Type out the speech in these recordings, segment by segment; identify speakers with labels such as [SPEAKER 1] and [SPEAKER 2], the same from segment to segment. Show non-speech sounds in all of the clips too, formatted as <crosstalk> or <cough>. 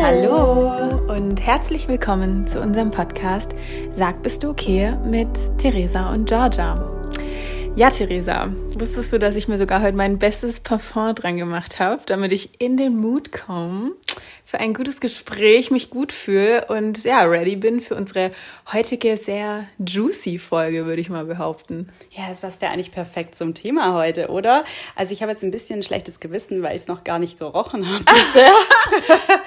[SPEAKER 1] Hallo. Hallo und herzlich willkommen zu unserem Podcast Sag, bist du okay mit Theresa und Georgia. Ja, Theresa, wusstest du, dass ich mir sogar heute mein bestes Parfum dran gemacht habe, damit ich in den Mood komme? Für ein gutes Gespräch, mich gut fühle und ja, ready bin für unsere heutige sehr juicy Folge, würde ich mal behaupten.
[SPEAKER 2] Ja, das passt ja eigentlich perfekt zum Thema heute, oder? Also ich habe jetzt ein bisschen ein schlechtes Gewissen, weil ich es noch gar nicht gerochen habe <laughs> bisher.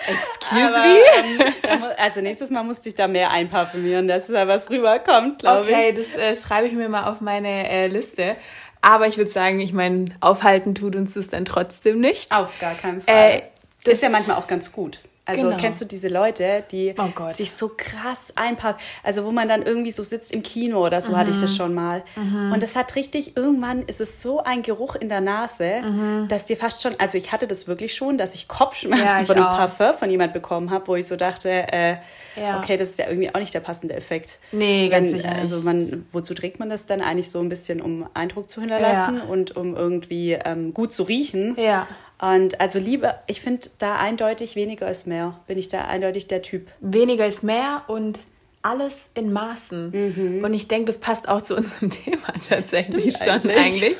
[SPEAKER 2] Excuse me? Ähm, also nächstes Mal musste ich da mehr einparfümieren, dass da was rüberkommt, glaube
[SPEAKER 1] okay, ich. Okay, das äh, schreibe ich mir mal auf meine äh, Liste. Aber ich würde sagen, ich meine, aufhalten tut uns das dann trotzdem nicht.
[SPEAKER 2] Auf gar keinen Fall. Äh, das ist ja manchmal auch ganz gut. Also genau. kennst du diese Leute, die oh sich so krass einpacken, also wo man dann irgendwie so sitzt im Kino oder so mhm. hatte ich das mhm. schon mal. Mhm. Und es hat richtig, irgendwann ist es so ein Geruch in der Nase, mhm. dass dir fast schon, also ich hatte das wirklich schon, dass ich Kopfschmerzen ja, ich von einem Parfum von jemand bekommen habe, wo ich so dachte, äh, ja. okay, das ist ja irgendwie auch nicht der passende Effekt. Nee, ganz Wenn, sicher nicht. Also man, wozu trägt man das dann eigentlich so ein bisschen, um Eindruck zu hinterlassen ja. und um irgendwie ähm, gut zu riechen? Ja. Und also lieber, ich finde da eindeutig weniger ist mehr. Bin ich da eindeutig der Typ.
[SPEAKER 1] Weniger ist mehr und alles in Maßen. Mhm. Und ich denke, das passt auch zu unserem <laughs> Thema tatsächlich Stimmt schon eigentlich.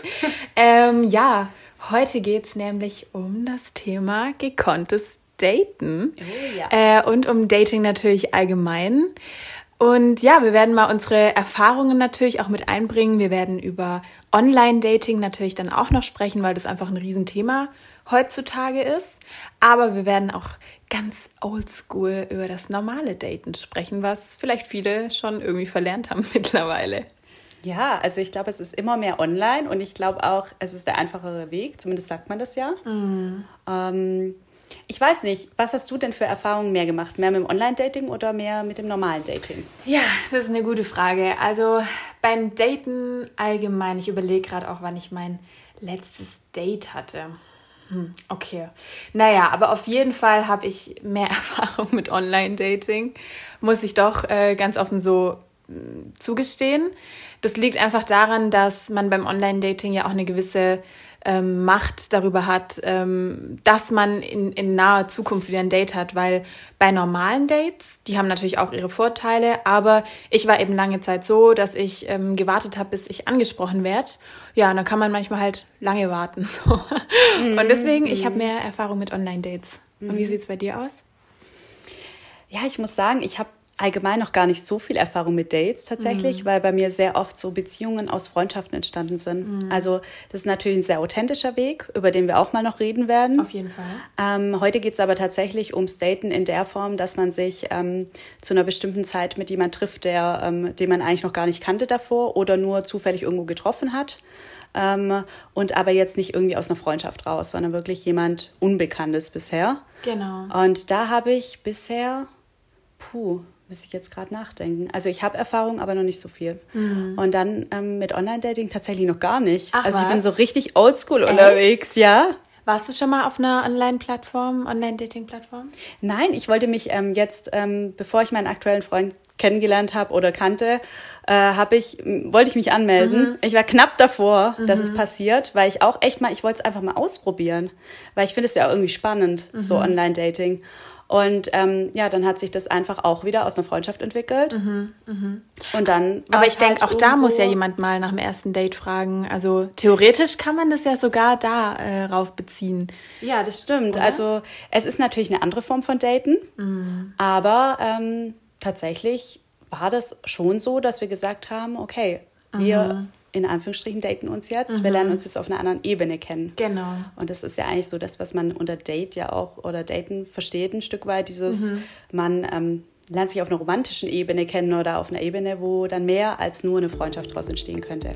[SPEAKER 1] ähm, ja, heute geht es nämlich um das Thema gekonntes Daten. Oh, ja. äh, und um Dating natürlich allgemein. Und ja, wir werden mal unsere Erfahrungen natürlich auch mit einbringen. Wir werden über Online-Dating natürlich dann auch noch sprechen, weil das einfach ein Riesenthema ist heutzutage ist. Aber wir werden auch ganz oldschool über das normale Daten sprechen, was vielleicht viele schon irgendwie verlernt haben <laughs> mittlerweile.
[SPEAKER 2] Ja, also ich glaube, es ist immer mehr online und ich glaube auch, es ist der einfachere Weg, zumindest sagt man das ja. Mhm. Ähm, ich weiß nicht, was hast du denn für Erfahrungen mehr gemacht? Mehr mit dem Online-Dating oder mehr mit dem normalen Dating?
[SPEAKER 1] Ja, das ist eine gute Frage. Also beim Daten allgemein, ich überlege gerade auch, wann ich mein letztes Date hatte. Hm, okay. Naja, aber auf jeden Fall habe ich mehr <laughs> Erfahrung mit Online-Dating, muss ich doch äh, ganz offen so hm, zugestehen. Das liegt einfach daran, dass man beim Online-Dating ja auch eine gewisse ähm, Macht darüber hat, ähm, dass man in, in naher Zukunft wieder ein Date hat, weil bei normalen Dates, die haben natürlich auch ihre Vorteile, aber ich war eben lange Zeit so, dass ich ähm, gewartet habe, bis ich angesprochen werde. Ja, und dann kann man manchmal halt lange warten. <laughs> So. Mm, und deswegen, ich habe mhm. mehr Erfahrung mit Online-Dates. Mm. Und wie mhm. sieht es bei dir aus?
[SPEAKER 2] Ja, ich muss sagen, ich habe allgemein noch gar nicht so viel Erfahrung mit Dates tatsächlich, mhm. weil bei mir sehr oft so Beziehungen aus Freundschaften entstanden sind. Mhm. Also das ist natürlich ein sehr authentischer Weg, über den wir auch mal noch reden werden.
[SPEAKER 1] Auf jeden Fall.
[SPEAKER 2] Ähm, heute geht es aber tatsächlich ums Daten in der Form, dass man sich ähm, zu einer bestimmten Zeit mit jemand trifft, der, ähm, den man eigentlich noch gar nicht kannte davor oder nur zufällig irgendwo getroffen hat. Ähm, und aber jetzt nicht irgendwie aus einer Freundschaft raus, sondern wirklich jemand Unbekanntes bisher. Genau. Und da habe ich bisher, puh, müsste ich jetzt gerade nachdenken. Also ich habe Erfahrung, aber noch nicht so viel. Mhm. Und dann ähm, mit Online-Dating tatsächlich noch gar nicht. Ach, also ich was? bin so richtig oldschool unterwegs, ja.
[SPEAKER 1] Warst du schon mal auf einer Online-Plattform, Online-Dating-Plattform?
[SPEAKER 2] Nein, ich wollte mich ähm, jetzt, ähm, bevor ich meinen aktuellen Freund kennengelernt habe oder kannte, äh, habe ich wollte ich mich anmelden. Mhm. Ich war knapp davor, mhm. dass es mhm. passiert, weil ich auch echt mal, ich wollte es einfach mal ausprobieren, weil ich finde es ja irgendwie spannend, mhm. so Online-Dating. Und ähm, ja, dann hat sich das einfach auch wieder aus einer Freundschaft entwickelt. Mhm,
[SPEAKER 1] mh. Und dann. Aber ich denke, halt auch da muss ja jemand mal nach dem ersten Date fragen. Also theoretisch kann man das ja sogar darauf äh, beziehen.
[SPEAKER 2] Ja, das stimmt. Oder? Also es ist natürlich eine andere Form von Daten, mhm. aber ähm, tatsächlich war das schon so, dass wir gesagt haben, okay, wir mhm in Anführungsstrichen daten uns jetzt. Mhm. Wir lernen uns jetzt auf einer anderen Ebene kennen. Genau. Und das ist ja eigentlich so das, was man unter Date ja auch oder Daten versteht, ein Stück weit. Dieses, mhm. man ähm, lernt sich auf einer romantischen Ebene kennen oder auf einer Ebene, wo dann mehr als nur eine Freundschaft daraus entstehen könnte.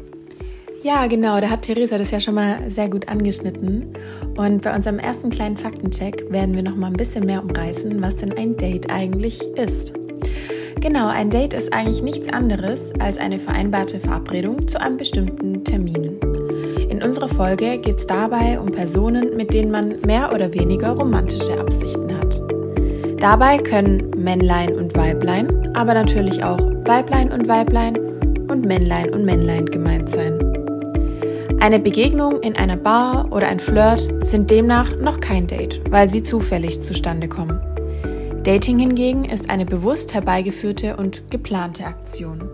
[SPEAKER 1] Ja, genau, da hat Theresa das ja schon mal sehr gut angeschnitten. Und bei unserem ersten kleinen Faktencheck werden wir noch mal ein bisschen mehr umreißen, was denn ein Date eigentlich ist. Genau, ein Date ist eigentlich nichts anderes als eine vereinbarte Verabredung zu einem bestimmten Termin. In unserer Folge geht es dabei um Personen, mit denen man mehr oder weniger romantische Absichten hat. Dabei können Männlein und Weiblein, aber natürlich auch Weiblein und Weiblein und Männlein und Männlein gemeint sein. Eine Begegnung in einer Bar oder ein Flirt sind demnach noch kein Date, weil sie zufällig zustande kommen. Dating hingegen ist eine bewusst herbeigeführte und geplante Aktion.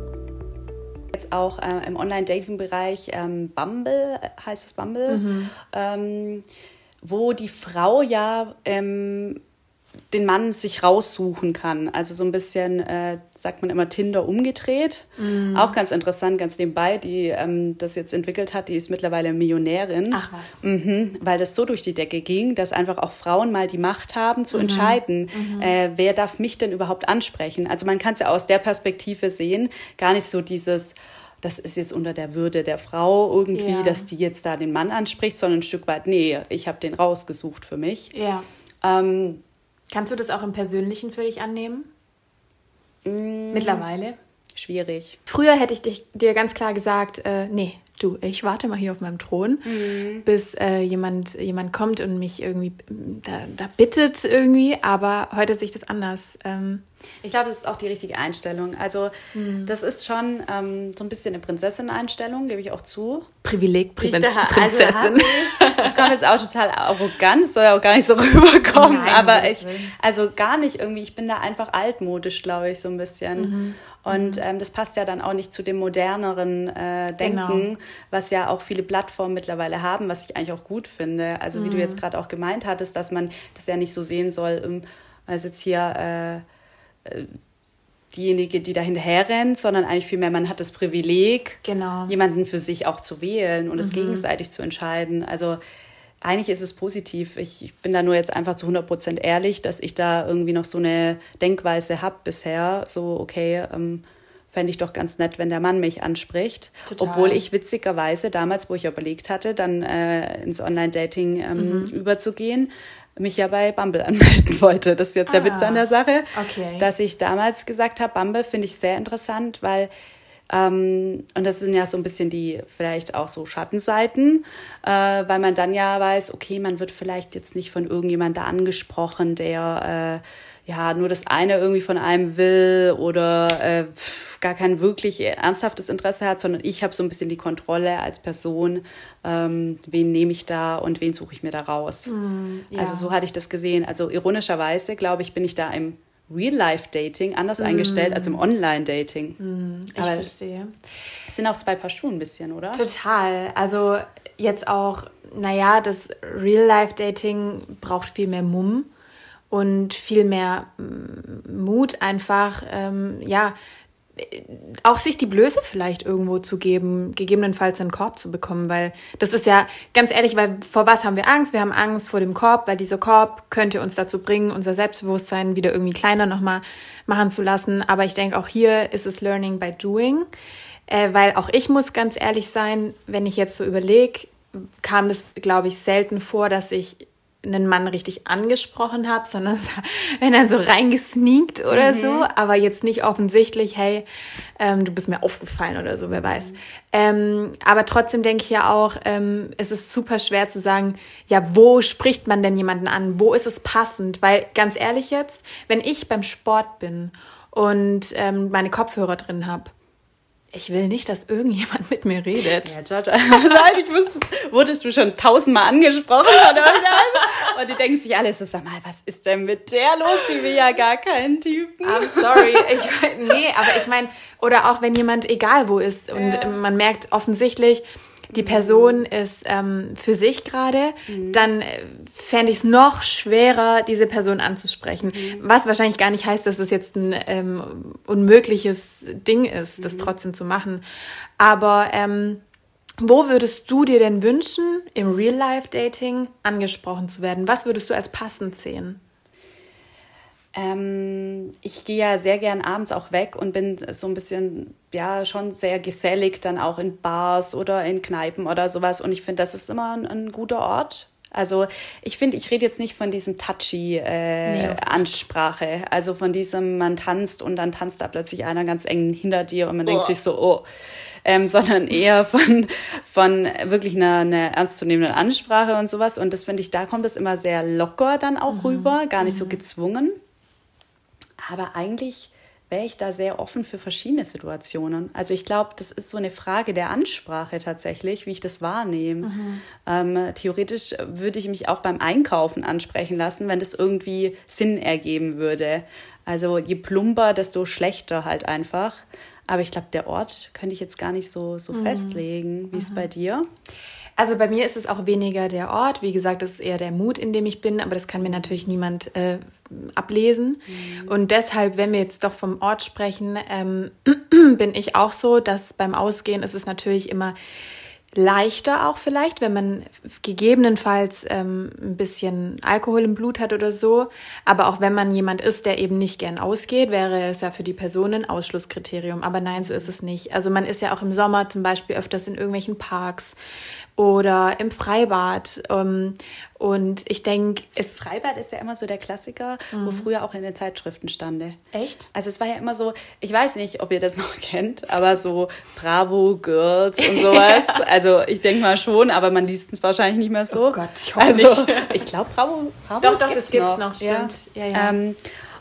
[SPEAKER 2] Jetzt auch äh, im Online-Dating-Bereich ähm, Bumble, heißt es Bumble, mhm. ähm, wo die Frau ja ähm, den Mann sich raussuchen kann. Also so ein bisschen, äh, sagt man immer, Tinder umgedreht. Mm. Auch ganz interessant, ganz nebenbei, die ähm, das jetzt entwickelt hat, die ist mittlerweile Millionärin. Ach was. Mhm, weil das so durch die Decke ging, dass einfach auch Frauen mal die Macht haben zu mhm. entscheiden, mhm. Äh, wer darf mich denn überhaupt ansprechen. Also man kann es ja aus der Perspektive sehen, gar nicht so dieses das ist jetzt unter der Würde der Frau irgendwie, ja. dass die jetzt da den Mann anspricht, sondern ein Stück weit, nee, ich habe den rausgesucht für mich. Ja. Ähm,
[SPEAKER 1] Kannst du das auch im Persönlichen für dich annehmen? Mm, Mittlerweile?
[SPEAKER 2] Schwierig.
[SPEAKER 1] Früher hätte ich dich, dir ganz klar gesagt, äh, nee, du, ich warte mal hier auf meinem Thron, mhm. bis äh, jemand, jemand kommt und mich irgendwie da, da bittet irgendwie. Aber heute sehe ich das anders. Ähm,
[SPEAKER 2] ich glaube, das ist auch die richtige Einstellung. Also, mhm. das ist schon ähm, so ein bisschen eine Prinzessin-Einstellung, gebe ich auch zu. Privileg, Prinz, also Prinzessin. Also das kommt jetzt auch total arrogant, soll ja auch gar nicht so <laughs> rüberkommen. Nein, aber ich, also gar nicht irgendwie, ich bin da einfach altmodisch, glaube ich, so ein bisschen. Mhm. Und ähm, das passt ja dann auch nicht zu dem moderneren äh, Denken, genau. was ja auch viele Plattformen mittlerweile haben, was ich eigentlich auch gut finde. Also wie mhm. du jetzt gerade auch gemeint hattest, dass man das ja nicht so sehen soll, um, also jetzt hier äh, äh, diejenige, die da hinterher rennt, sondern eigentlich vielmehr, man hat das Privileg, genau. jemanden für sich auch zu wählen und es mhm. gegenseitig zu entscheiden. Also eigentlich ist es positiv. Ich, ich bin da nur jetzt einfach zu 100 Prozent ehrlich, dass ich da irgendwie noch so eine Denkweise habe bisher. So, okay, ähm, fände ich doch ganz nett, wenn der Mann mich anspricht. Total. Obwohl ich witzigerweise damals, wo ich überlegt hatte, dann äh, ins Online-Dating ähm, mhm. überzugehen, mich ja bei Bumble <laughs> anmelden wollte. Das ist jetzt ah, der Witz an der Sache, okay. dass ich damals gesagt habe, Bumble finde ich sehr interessant, weil ähm, und das sind ja so ein bisschen die vielleicht auch so Schattenseiten, äh, weil man dann ja weiß, okay, man wird vielleicht jetzt nicht von irgendjemand da angesprochen, der äh, ja nur das eine irgendwie von einem will oder äh, gar kein wirklich ernsthaftes Interesse hat, sondern ich habe so ein bisschen die Kontrolle als Person, ähm, wen nehme ich da und wen suche ich mir da raus. Mm, ja. Also so hatte ich das gesehen. Also ironischerweise, glaube ich, bin ich da im Real-Life-Dating anders mm. eingestellt als im Online-Dating. Mm, ich Aber verstehe. Es sind auch zwei Paar Schuhe ein bisschen, oder?
[SPEAKER 1] Total. Also jetzt auch, naja, das Real-Life-Dating braucht viel mehr Mumm und viel mehr Mut einfach, ähm, ja, auch sich die Blöße vielleicht irgendwo zu geben, gegebenenfalls einen Korb zu bekommen, weil das ist ja ganz ehrlich, weil vor was haben wir Angst? Wir haben Angst vor dem Korb, weil dieser Korb könnte uns dazu bringen, unser Selbstbewusstsein wieder irgendwie kleiner nochmal machen zu lassen. Aber ich denke, auch hier ist es Learning by Doing, äh, weil auch ich muss ganz ehrlich sein, wenn ich jetzt so überlege, kam es, glaube ich, selten vor, dass ich einen Mann richtig angesprochen habe, sondern <laughs> wenn er so reingesneakt oder mhm. so, aber jetzt nicht offensichtlich, hey, ähm, du bist mir aufgefallen oder so, wer mhm. weiß. Ähm, aber trotzdem denke ich ja auch, ähm, es ist super schwer zu sagen, ja, wo spricht man denn jemanden an? Wo ist es passend? Weil ganz ehrlich jetzt, wenn ich beim Sport bin und ähm, meine Kopfhörer drin habe, ich will nicht, dass irgendjemand mit mir redet. Ja, George, <laughs>
[SPEAKER 2] ich wusste, wurdest du schon tausendmal angesprochen von Und die denken sich alle so, sag mal, was ist denn mit der los? Die will ja gar keinen Typen.
[SPEAKER 1] I'm sorry. Ich, nee, aber ich meine, oder auch wenn jemand egal wo ist und ja. man merkt offensichtlich, die Person ist ähm, für sich gerade, mhm. dann äh, fände ich es noch schwerer, diese Person anzusprechen. Mhm. Was wahrscheinlich gar nicht heißt, dass es jetzt ein ähm, unmögliches Ding ist, mhm. das trotzdem zu machen. Aber ähm, wo würdest du dir denn wünschen, im Real-Life-Dating angesprochen zu werden? Was würdest du als passend sehen?
[SPEAKER 2] Ähm, ich gehe ja sehr gern abends auch weg und bin so ein bisschen, ja, schon sehr gesellig dann auch in Bars oder in Kneipen oder sowas. Und ich finde, das ist immer ein, ein guter Ort. Also ich finde, ich rede jetzt nicht von diesem touchy äh, nee, Ansprache, also von diesem, man tanzt und dann tanzt da plötzlich einer ganz eng hinter dir und man oh. denkt sich so, oh, ähm, <laughs> sondern eher von, von wirklich einer, einer ernstzunehmenden Ansprache und sowas. Und das finde ich, da kommt es immer sehr locker dann auch mhm. rüber, gar nicht mhm. so gezwungen. Aber eigentlich wäre ich da sehr offen für verschiedene Situationen. Also ich glaube, das ist so eine Frage der Ansprache tatsächlich, wie ich das wahrnehme. Mhm. Ähm, theoretisch würde ich mich auch beim Einkaufen ansprechen lassen, wenn das irgendwie Sinn ergeben würde. Also je plumper, desto schlechter halt einfach. Aber ich glaube, der Ort könnte ich jetzt gar nicht so, so mhm. festlegen. Wie ist es mhm. bei dir?
[SPEAKER 1] Also bei mir ist es auch weniger der Ort. Wie gesagt, es ist eher der Mut, in dem ich bin, aber das kann mir natürlich niemand äh, ablesen. Mhm. Und deshalb, wenn wir jetzt doch vom Ort sprechen, ähm, <clears throat> bin ich auch so, dass beim Ausgehen ist es natürlich immer leichter auch vielleicht, wenn man gegebenenfalls ähm, ein bisschen Alkohol im Blut hat oder so. Aber auch wenn man jemand ist, der eben nicht gern ausgeht, wäre es ja für die Person ein Ausschlusskriterium. Aber nein, so ist es nicht. Also man ist ja auch im Sommer zum Beispiel öfters in irgendwelchen Parks oder im Freibad. Ähm, und ich denke,
[SPEAKER 2] es. Freibad ist ja immer so der Klassiker, mhm. wo früher auch in den Zeitschriften stande.
[SPEAKER 1] Echt?
[SPEAKER 2] Also es war ja immer so, ich weiß nicht, ob ihr das <laughs> noch kennt, aber so Bravo Girls und sowas. <laughs> also ich denke mal schon, aber man liest es wahrscheinlich nicht mehr so. Oh Gott, ich hoffe also, nicht. <laughs> Ich glaube, Bravo, Bravo
[SPEAKER 1] doch, doch, gibt's das gibt's noch, noch stimmt.
[SPEAKER 2] Ja, ja. ja. Ähm,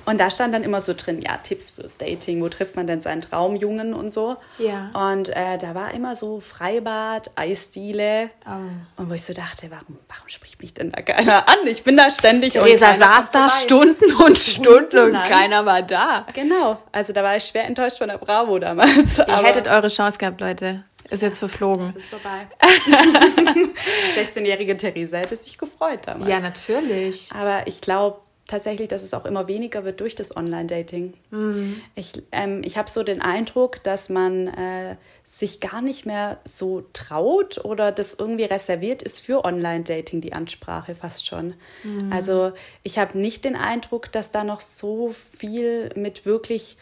[SPEAKER 2] und da stand dann immer so drin, ja, Tipps fürs Dating, wo trifft man denn seinen Traumjungen und so. Ja. Und äh, da war immer so Freibad, Eisdiele. Oh. Und wo ich so dachte, warum, warum spricht mich denn da keiner an? Ich bin da ständig.
[SPEAKER 1] Theresa saß da Stunden und Stunden und keiner war da.
[SPEAKER 2] Genau. Also da war ich schwer enttäuscht von der Bravo damals.
[SPEAKER 1] Ihr hättet eure Chance gehabt, Leute. Ist jetzt verflogen.
[SPEAKER 2] Es ist vorbei. <laughs> <laughs> 16-jährige Theresa hätte sich gefreut damals.
[SPEAKER 1] Ja, natürlich.
[SPEAKER 2] Aber ich glaube, tatsächlich, dass es auch immer weniger wird durch das Online-Dating. Mhm. Ich, ähm, ich habe so den Eindruck, dass man äh, sich gar nicht mehr so traut oder das irgendwie reserviert ist für Online-Dating, die Ansprache fast schon. Mhm. Also ich habe nicht den Eindruck, dass da noch so viel mit wirklich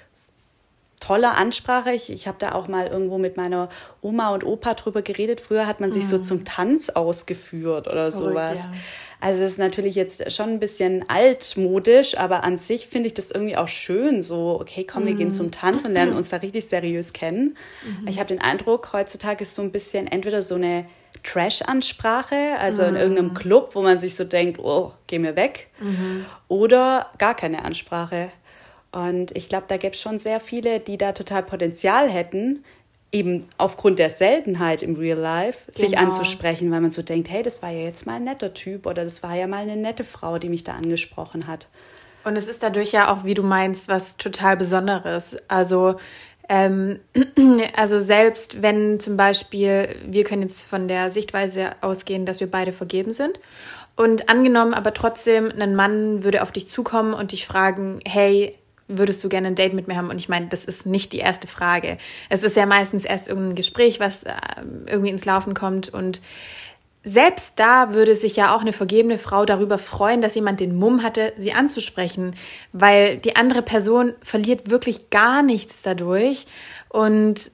[SPEAKER 2] toller Ansprache. Ich, ich habe da auch mal irgendwo mit meiner Oma und Opa drüber geredet. Früher hat man sich so mhm. zum Tanz ausgeführt oder sowas. Ja. Also es ist natürlich jetzt schon ein bisschen altmodisch, aber an sich finde ich das irgendwie auch schön. So, okay, komm, wir gehen mhm. zum Tanz und lernen uns da richtig seriös kennen. Mhm. Ich habe den Eindruck, heutzutage ist so ein bisschen entweder so eine Trash-Ansprache, also in irgendeinem Club, wo man sich so denkt, oh, geh mir weg. Oder gar keine Ansprache. Und ich glaube, da gäbe es schon sehr viele, die da total Potenzial hätten, eben aufgrund der Seltenheit im Real Life genau. sich anzusprechen, weil man so denkt, hey, das war ja jetzt mal ein netter Typ oder das war ja mal eine nette Frau, die mich da angesprochen hat.
[SPEAKER 1] Und es ist dadurch ja auch, wie du meinst, was total Besonderes. Also, ähm, <clears throat> also selbst wenn zum Beispiel, wir können jetzt von der Sichtweise ausgehen, dass wir beide vergeben sind. Und angenommen aber trotzdem, ein Mann würde auf dich zukommen und dich fragen, hey, würdest du gerne ein Date mit mir haben? Und ich meine, das ist nicht die erste Frage. Es ist ja meistens erst irgendein Gespräch, was äh, irgendwie ins Laufen kommt. Und selbst da würde sich ja auch eine vergebene Frau darüber freuen, dass jemand den Mumm hatte, sie anzusprechen, weil die andere Person verliert wirklich gar nichts dadurch. Und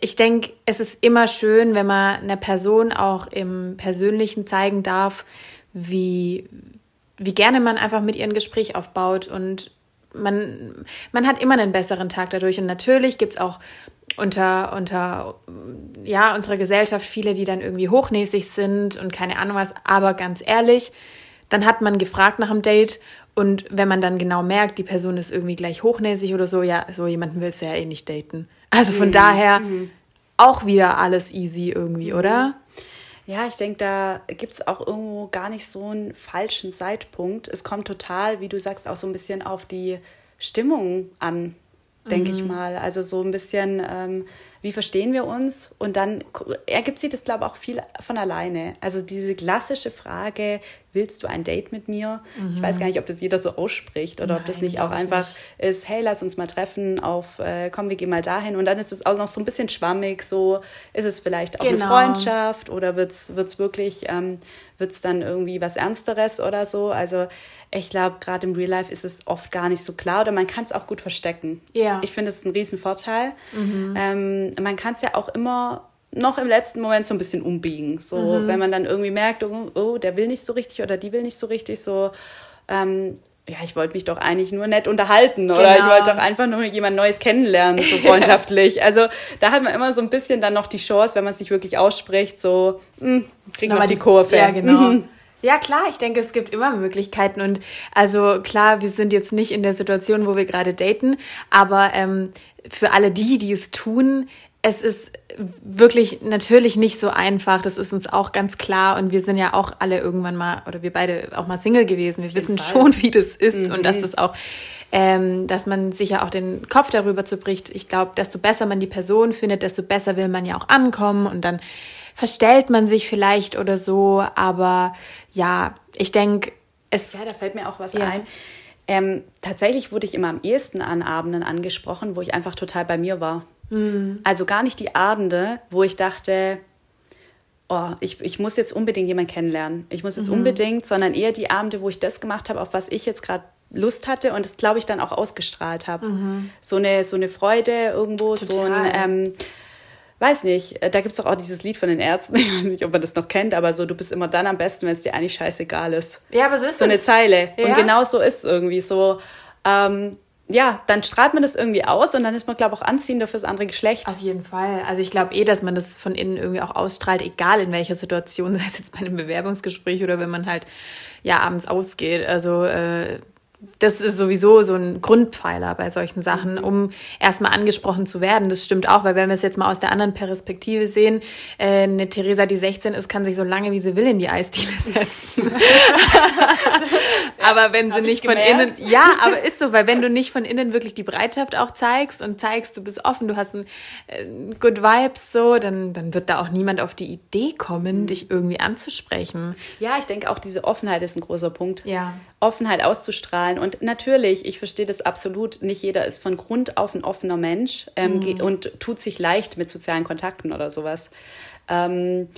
[SPEAKER 1] ich denke, es ist immer schön, wenn man einer Person auch im Persönlichen zeigen darf, wie, wie gerne man einfach mit ihr ein Gespräch aufbaut und man, man hat immer einen besseren Tag dadurch. Und natürlich gibt es auch unter, unter ja, unserer Gesellschaft viele, die dann irgendwie hochnäsig sind und keine Ahnung was. Aber ganz ehrlich, dann hat man gefragt nach einem Date und wenn man dann genau merkt, die Person ist irgendwie gleich hochnäsig oder so, ja, so jemanden willst du ja eh nicht daten. Also von mhm. daher mhm. auch wieder alles easy irgendwie, oder?
[SPEAKER 2] Ja, ich denke, da gibt es auch irgendwo gar nicht so einen falschen Zeitpunkt. Es kommt total, wie du sagst, auch so ein bisschen auf die Stimmung an, denke mhm. ich mal. Also so ein bisschen, ähm, wie verstehen wir uns? Und dann ergibt sich das, glaube ich, auch viel von alleine. Also diese klassische Frage, willst du ein Date mit mir? Mhm. Ich weiß gar nicht, ob das jeder so ausspricht oder Nein, ob das nicht auch einfach nicht. ist, hey, lass uns mal treffen auf, äh, komm, wir gehen mal dahin. Und dann ist es auch noch so ein bisschen schwammig, so ist es vielleicht auch genau. eine Freundschaft oder wird es wirklich, ähm, wird es dann irgendwie was Ernsteres oder so? Also ich glaube, gerade im Real Life ist es oft gar nicht so klar oder man kann es auch gut verstecken. Ja. Ich finde es ein Riesenvorteil. Mhm. Ähm, man kann es ja auch immer noch im letzten Moment so ein bisschen umbiegen. So, mhm. wenn man dann irgendwie merkt, oh, oh, der will nicht so richtig oder die will nicht so richtig, so, ähm, ja, ich wollte mich doch eigentlich nur nett unterhalten genau. oder ich genau. wollte doch einfach nur jemand Neues kennenlernen, so <laughs> freundschaftlich. also da hat man immer so ein bisschen dann noch die Chance, wenn man es nicht wirklich ausspricht, so, mh, hm, kriegt man die Kurve.
[SPEAKER 1] Ja, genau. Mhm. Ja, klar, ich denke, es gibt immer Möglichkeiten. Und also klar, wir sind jetzt nicht in der Situation, wo wir gerade daten, aber ähm, für alle die, die es tun, es ist wirklich natürlich nicht so einfach. Das ist uns auch ganz klar. Und wir sind ja auch alle irgendwann mal, oder wir beide auch mal Single gewesen. Wir wissen Fall. schon, wie das ist mhm. und dass das auch, ähm, dass man sich ja auch den Kopf darüber zerbricht. Ich glaube, desto besser man die Person findet, desto besser will man ja auch ankommen und dann verstellt man sich vielleicht oder so. Aber ja, ich denke, es.
[SPEAKER 2] Ja, da fällt mir auch was ja. ein. Ähm, tatsächlich wurde ich immer am ehesten an Abenden angesprochen, wo ich einfach total bei mir war. Mhm. Also gar nicht die Abende, wo ich dachte, oh, ich, ich muss jetzt unbedingt jemanden kennenlernen. Ich muss jetzt mhm. unbedingt, sondern eher die Abende, wo ich das gemacht habe, auf was ich jetzt gerade Lust hatte und das, glaube ich, dann auch ausgestrahlt habe. Mhm. So, eine, so eine Freude irgendwo, Total. so ein, ähm, weiß nicht, äh, da gibt es doch auch dieses Lied von den Ärzten, <laughs> ich weiß nicht, ob man das noch kennt, aber so, du bist immer dann am besten, wenn es dir eigentlich scheißegal ist. Ja, aber so ist So eine Zeile. Ja. Und genau so ist es irgendwie so. Ähm, ja, dann strahlt man das irgendwie aus und dann ist man, glaube ich, auch anziehender fürs andere Geschlecht.
[SPEAKER 1] Auf jeden Fall. Also ich glaube eh, dass man das von innen irgendwie auch ausstrahlt, egal in welcher Situation, <laughs> sei es jetzt bei einem Bewerbungsgespräch oder wenn man halt ja abends ausgeht. Also äh, das ist sowieso so ein Grundpfeiler bei solchen Sachen, mhm. um erstmal angesprochen zu werden. Das stimmt auch, weil wenn wir es jetzt mal aus der anderen Perspektive sehen, äh, eine Theresa, die 16 ist, kann sich so lange wie sie will in die Eisdiele <laughs> setzen. <laughs> aber wenn sie nicht von innen, ja, aber ist so, weil wenn du nicht von innen wirklich die Bereitschaft auch zeigst und zeigst, du bist offen, du hast ein äh, Good Vibes so, dann, dann wird da auch niemand auf die Idee kommen, mhm. dich irgendwie anzusprechen.
[SPEAKER 2] Ja, ich denke auch diese Offenheit ist ein großer Punkt. Ja. Offenheit auszustrahlen. Und natürlich, ich verstehe das absolut, nicht jeder ist von Grund auf ein offener Mensch ähm, mhm. und tut sich leicht mit sozialen Kontakten oder sowas. Ähm,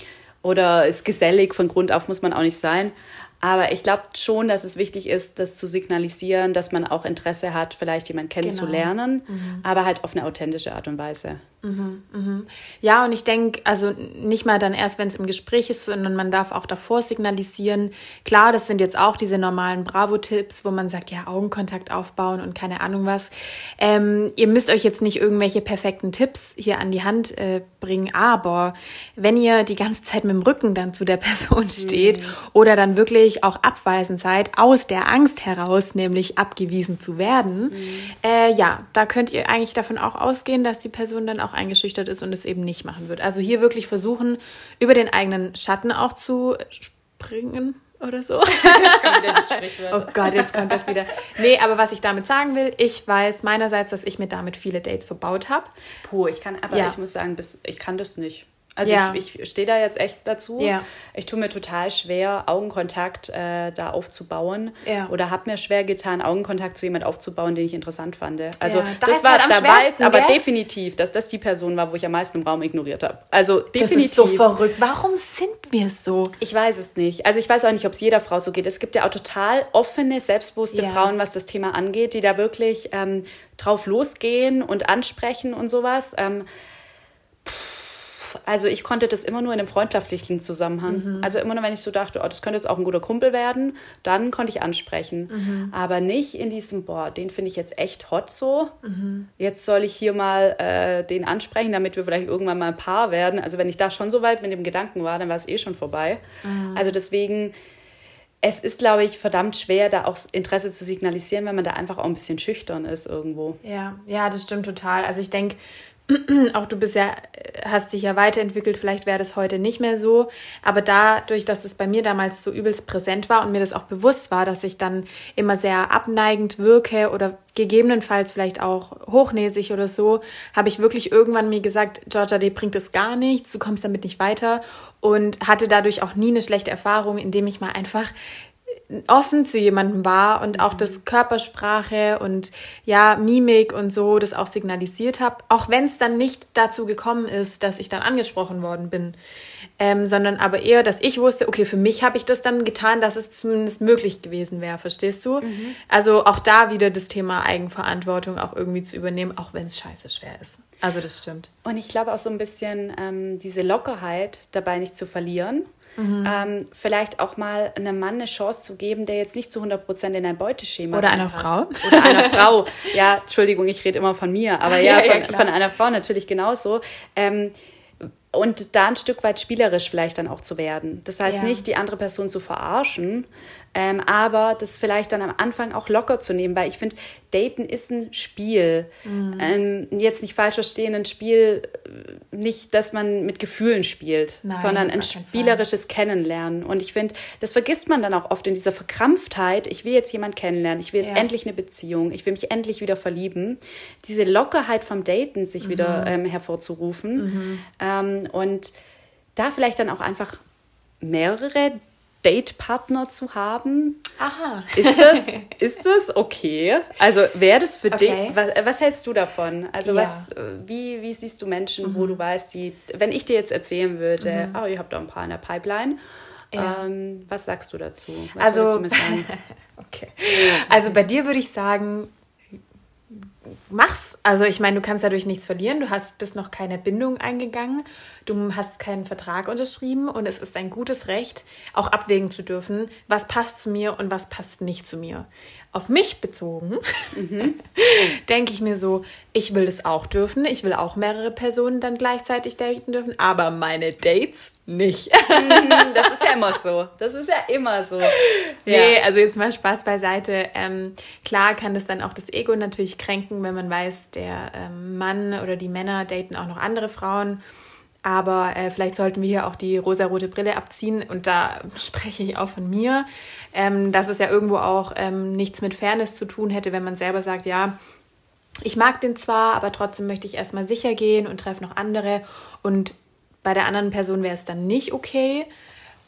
[SPEAKER 2] oder ist gesellig von Grund auf, muss man auch nicht sein. Aber ich glaube schon, dass es wichtig ist, das zu signalisieren, dass man auch Interesse hat, vielleicht jemanden genau. kennenzulernen, genau. mhm. aber halt auf eine authentische Art und Weise.
[SPEAKER 1] Mhm, mhm. Ja, und ich denke, also nicht mal dann erst, wenn es im Gespräch ist, sondern man darf auch davor signalisieren. Klar, das sind jetzt auch diese normalen Bravo-Tipps, wo man sagt, ja, Augenkontakt aufbauen und keine Ahnung was. Ähm, ihr müsst euch jetzt nicht irgendwelche perfekten Tipps hier an die Hand äh, bringen, aber wenn ihr die ganze Zeit mit dem Rücken dann zu der Person steht mhm. oder dann wirklich auch abweisend seid, aus der Angst heraus, nämlich abgewiesen zu werden, mhm. äh, ja, da könnt ihr eigentlich davon auch ausgehen, dass die Person dann auch auch eingeschüchtert ist und es eben nicht machen wird. Also hier wirklich versuchen, über den eigenen Schatten auch zu springen oder so. <laughs> <laughs> oh Gott, jetzt kommt das wieder. Nee, aber was ich damit sagen will, ich weiß meinerseits, dass ich mir damit viele Dates verbaut habe.
[SPEAKER 2] Puh, ich kann, aber ja. ich muss sagen, ich kann das nicht. Also ja. ich, ich stehe da jetzt echt dazu. Ja. Ich tue mir total schwer, Augenkontakt äh, da aufzubauen. Ja. Oder habe mir schwer getan, Augenkontakt zu jemand aufzubauen, den ich interessant fand. Also das, das war, halt da weiß aber gell? definitiv, dass das die Person war, wo ich am meisten im Raum ignoriert habe. Also definitiv.
[SPEAKER 1] Das ist so verrückt. Warum sind wir so?
[SPEAKER 2] Ich weiß es nicht. Also ich weiß auch nicht, ob es jeder Frau so geht. Es gibt ja auch total offene, selbstbewusste Frauen, was das Thema angeht, die da wirklich ähm, drauf losgehen und ansprechen und sowas. Ähm, also ich konnte das immer nur in einem freundschaftlichen Zusammenhang. Mhm. Also immer nur, wenn ich so dachte, oh, das könnte jetzt auch ein guter Kumpel werden, dann konnte ich ansprechen. Mhm. Aber nicht in diesem, boah, den finde ich jetzt echt hot so. Mhm. Jetzt soll ich hier mal äh, den ansprechen, damit wir vielleicht irgendwann mal ein Paar werden. Also wenn ich da schon so weit mit dem Gedanken war, dann war es eh schon vorbei. Mhm. Also deswegen es ist, glaube ich, verdammt schwer, da auch Interesse zu signalisieren, wenn man da einfach auch ein bisschen schüchtern ist irgendwo.
[SPEAKER 1] Ja, ja, das stimmt total. Also ich denke, <clears throat> auch du bist ja, hast dich ja weiterentwickelt, vielleicht wäre das heute nicht mehr so. Aber dadurch, dass es bei mir damals so übelst präsent war und mir das auch bewusst war, dass ich dann immer sehr abneigend wirke oder gegebenenfalls vielleicht auch hochnäsig oder so, habe ich wirklich irgendwann mir gesagt, Georgia, dir bringt es gar nichts, du kommst damit nicht weiter. Und hatte dadurch auch nie eine schlechte Erfahrung, indem ich mal einfach offen zu jemandem war und auch das Körpersprache und ja, Mimik und so das auch signalisiert habe, auch wenn es dann nicht dazu gekommen ist, dass ich dann angesprochen worden bin, ähm, sondern aber eher, dass ich wusste, okay, für mich habe ich das dann getan, dass es zumindest möglich gewesen wäre, verstehst du? Mhm. Also auch da wieder das Thema Eigenverantwortung auch irgendwie zu übernehmen, auch wenn es scheiße schwer ist. Also das stimmt.
[SPEAKER 2] Und ich glaube auch so ein bisschen ähm, diese Lockerheit dabei nicht zu verlieren Mhm. Ähm, vielleicht auch mal einem Mann eine Chance zu geben, der jetzt nicht zu 100% in ein Beuteschema
[SPEAKER 1] Oder einer Frau.
[SPEAKER 2] Oder einer <laughs> Frau. Ja, Entschuldigung, ich rede immer von mir, aber ja, ja, von, ja von, einer Frau natürlich genauso. Ähm, und da ein Stück weit spielerisch vielleicht dann auch zu werden. Das heißt ja. nicht, die andere Person zu verarschen, ähm, aber das vielleicht dann am Anfang auch locker zu nehmen, weil ich finde, Daten ist ein Spiel. Mhm. Ähm, jetzt nicht falsch verstehen, ein Spiel, äh, nicht, dass man mit Gefühlen spielt, Nein, sondern ein spielerisches. Kennenlernen. Und ich finde, das vergisst man dann auch oft in dieser Verkrampftheit. Ich will jetzt jemanden kennenlernen, ich will jetzt ja. endlich eine Beziehung, ich will mich endlich wieder verlieben. Diese Lockerheit vom Daten sich mhm. wieder ähm, hervorzurufen. Mhm. Ähm, und da vielleicht dann auch einfach mehrere Datepartner zu haben. Aha. Ist das, <laughs> ist das okay? Also wäre das für okay. dich, was, was, hältst du davon? Also ja. was, wie, wie siehst du Menschen, mhm. wo du weißt, die, wenn ich dir jetzt erzählen würde, mhm. oh, ihr habt da ein paar in der Pipeline, ja. ähm, was sagst du dazu? Was
[SPEAKER 1] also, würdest du mir sagen? <laughs> okay. Also bei dir würde ich sagen, mach's. Also ich meine, du kannst dadurch nichts verlieren. Du hast bist noch keine Bindung eingegangen. Du hast keinen Vertrag unterschrieben und es ist ein gutes Recht, auch abwägen zu dürfen, was passt zu mir und was passt nicht zu mir. Auf mich bezogen mhm. <laughs> denke ich mir so, ich will das auch dürfen. Ich will auch mehrere Personen dann gleichzeitig daten dürfen, aber meine Dates nicht.
[SPEAKER 2] Mhm, das ist ja <laughs> immer so. Das ist ja immer so. Ja.
[SPEAKER 1] Nee, also jetzt mal Spaß beiseite. Ähm, klar kann das dann auch das Ego natürlich kränken, wenn man weiß, der ähm, Mann oder die Männer daten auch noch andere Frauen. Aber äh, vielleicht sollten wir hier auch die rosarote Brille abziehen. Und da spreche ich auch von mir, ähm, dass es ja irgendwo auch ähm, nichts mit Fairness zu tun hätte, wenn man selber sagt, ja, ich mag den zwar, aber trotzdem möchte ich erstmal sicher gehen und treffe noch andere. Und bei der anderen Person wäre es dann nicht okay.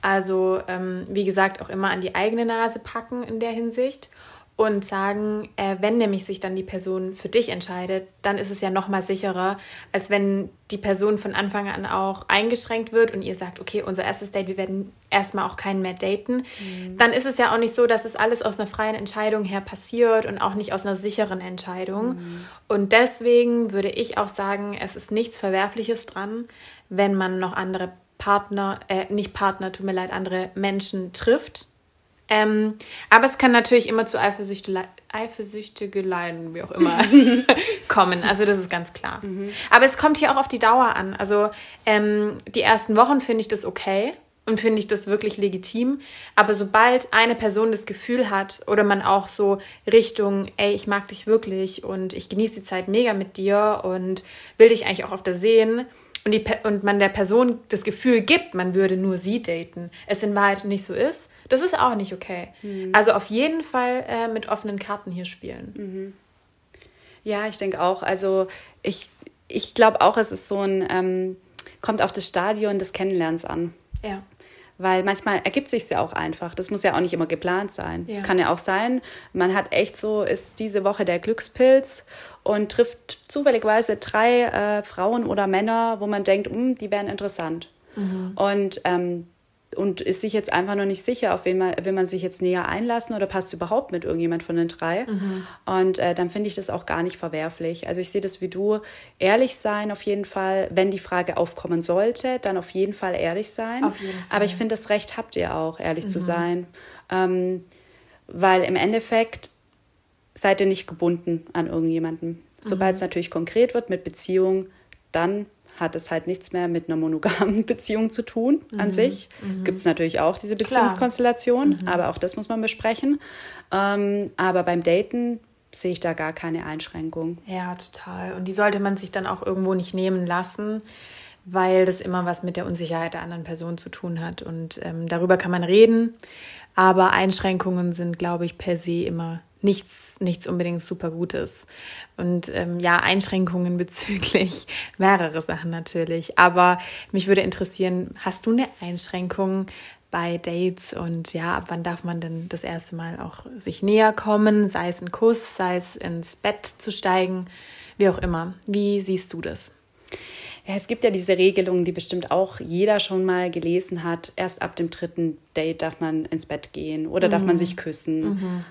[SPEAKER 1] Also, ähm, wie gesagt, auch immer an die eigene Nase packen in der Hinsicht und sagen, äh, wenn nämlich sich dann die Person für dich entscheidet, dann ist es ja noch mal sicherer, als wenn die Person von Anfang an auch eingeschränkt wird und ihr sagt, okay, unser erstes Date, wir werden erstmal auch keinen mehr daten. Mhm. Dann ist es ja auch nicht so, dass es alles aus einer freien Entscheidung her passiert und auch nicht aus einer sicheren Entscheidung. Mhm. Und deswegen würde ich auch sagen, es ist nichts Verwerfliches dran, wenn man noch andere Partner, äh, nicht Partner, tut mir leid, andere Menschen trifft ähm, aber es kann natürlich immer zu Eifersüchteleien, Eifersüchtigeleien, wie auch immer, <laughs> kommen. Also das ist ganz klar. Mhm. Aber es kommt hier auch auf die Dauer an. Also ähm, die ersten Wochen finde ich das okay und finde ich das wirklich legitim. Aber sobald eine Person das Gefühl hat oder man auch so Richtung, ey, ich mag dich wirklich und ich genieße die Zeit mega mit dir und will dich eigentlich auch öfter sehen und, die, und man der Person das Gefühl gibt, man würde nur sie daten, es in Wahrheit nicht so ist, das ist auch nicht okay. Mhm. Also auf jeden Fall äh, mit offenen Karten hier spielen.
[SPEAKER 2] Mhm. Ja, ich denke auch. Also ich, ich glaube auch, es ist so ein, ähm, kommt auf das Stadion des Kennenlernens an. Ja. Weil manchmal ergibt sich ja auch einfach. Das muss ja auch nicht immer geplant sein. Es ja. kann ja auch sein, man hat echt so, ist diese Woche der Glückspilz und trifft zufälligerweise drei äh, Frauen oder Männer, wo man denkt, hm, die wären interessant. Mhm. Und ähm, und ist sich jetzt einfach noch nicht sicher, auf wen man, will man sich jetzt näher einlassen oder passt überhaupt mit irgendjemand von den drei. Mhm. Und äh, dann finde ich das auch gar nicht verwerflich. Also ich sehe das wie du, ehrlich sein auf jeden Fall, wenn die Frage aufkommen sollte, dann auf jeden Fall ehrlich sein. Fall. Aber ich finde, das Recht habt ihr auch, ehrlich mhm. zu sein. Ähm, weil im Endeffekt seid ihr nicht gebunden an irgendjemanden. Sobald mhm. es natürlich konkret wird mit Beziehung, dann hat es halt nichts mehr mit einer monogamen <laughs> Beziehung zu tun an mhm. sich. Mhm. Gibt es natürlich auch diese Beziehungskonstellation, mhm. aber auch das muss man besprechen. Ähm, aber beim Daten sehe ich da gar keine Einschränkung.
[SPEAKER 1] Ja, total. Und die sollte man sich dann auch irgendwo nicht nehmen lassen, weil das immer was mit der Unsicherheit der anderen Person zu tun hat. Und ähm, darüber kann man reden, aber Einschränkungen sind, glaube ich, per se immer nichts, nichts unbedingt super Gutes. Und ähm, ja, Einschränkungen <laughs> bezüglich mehrere Sachen natürlich. Aber mich würde interessieren, hast du eine Einschränkung bei Dates und ja, ab wann darf man denn das erste Mal auch sich näher kommen, sei es ein Kuss, sei es ins Bett zu steigen, wie auch immer. Wie siehst du das?
[SPEAKER 2] Ja, es gibt ja diese Regelungen, die bestimmt auch jeder schon mal gelesen hat. Erst ab dem dritten Date darf man ins Bett gehen oder mhm. darf man mhm. sich küssen. Mhm.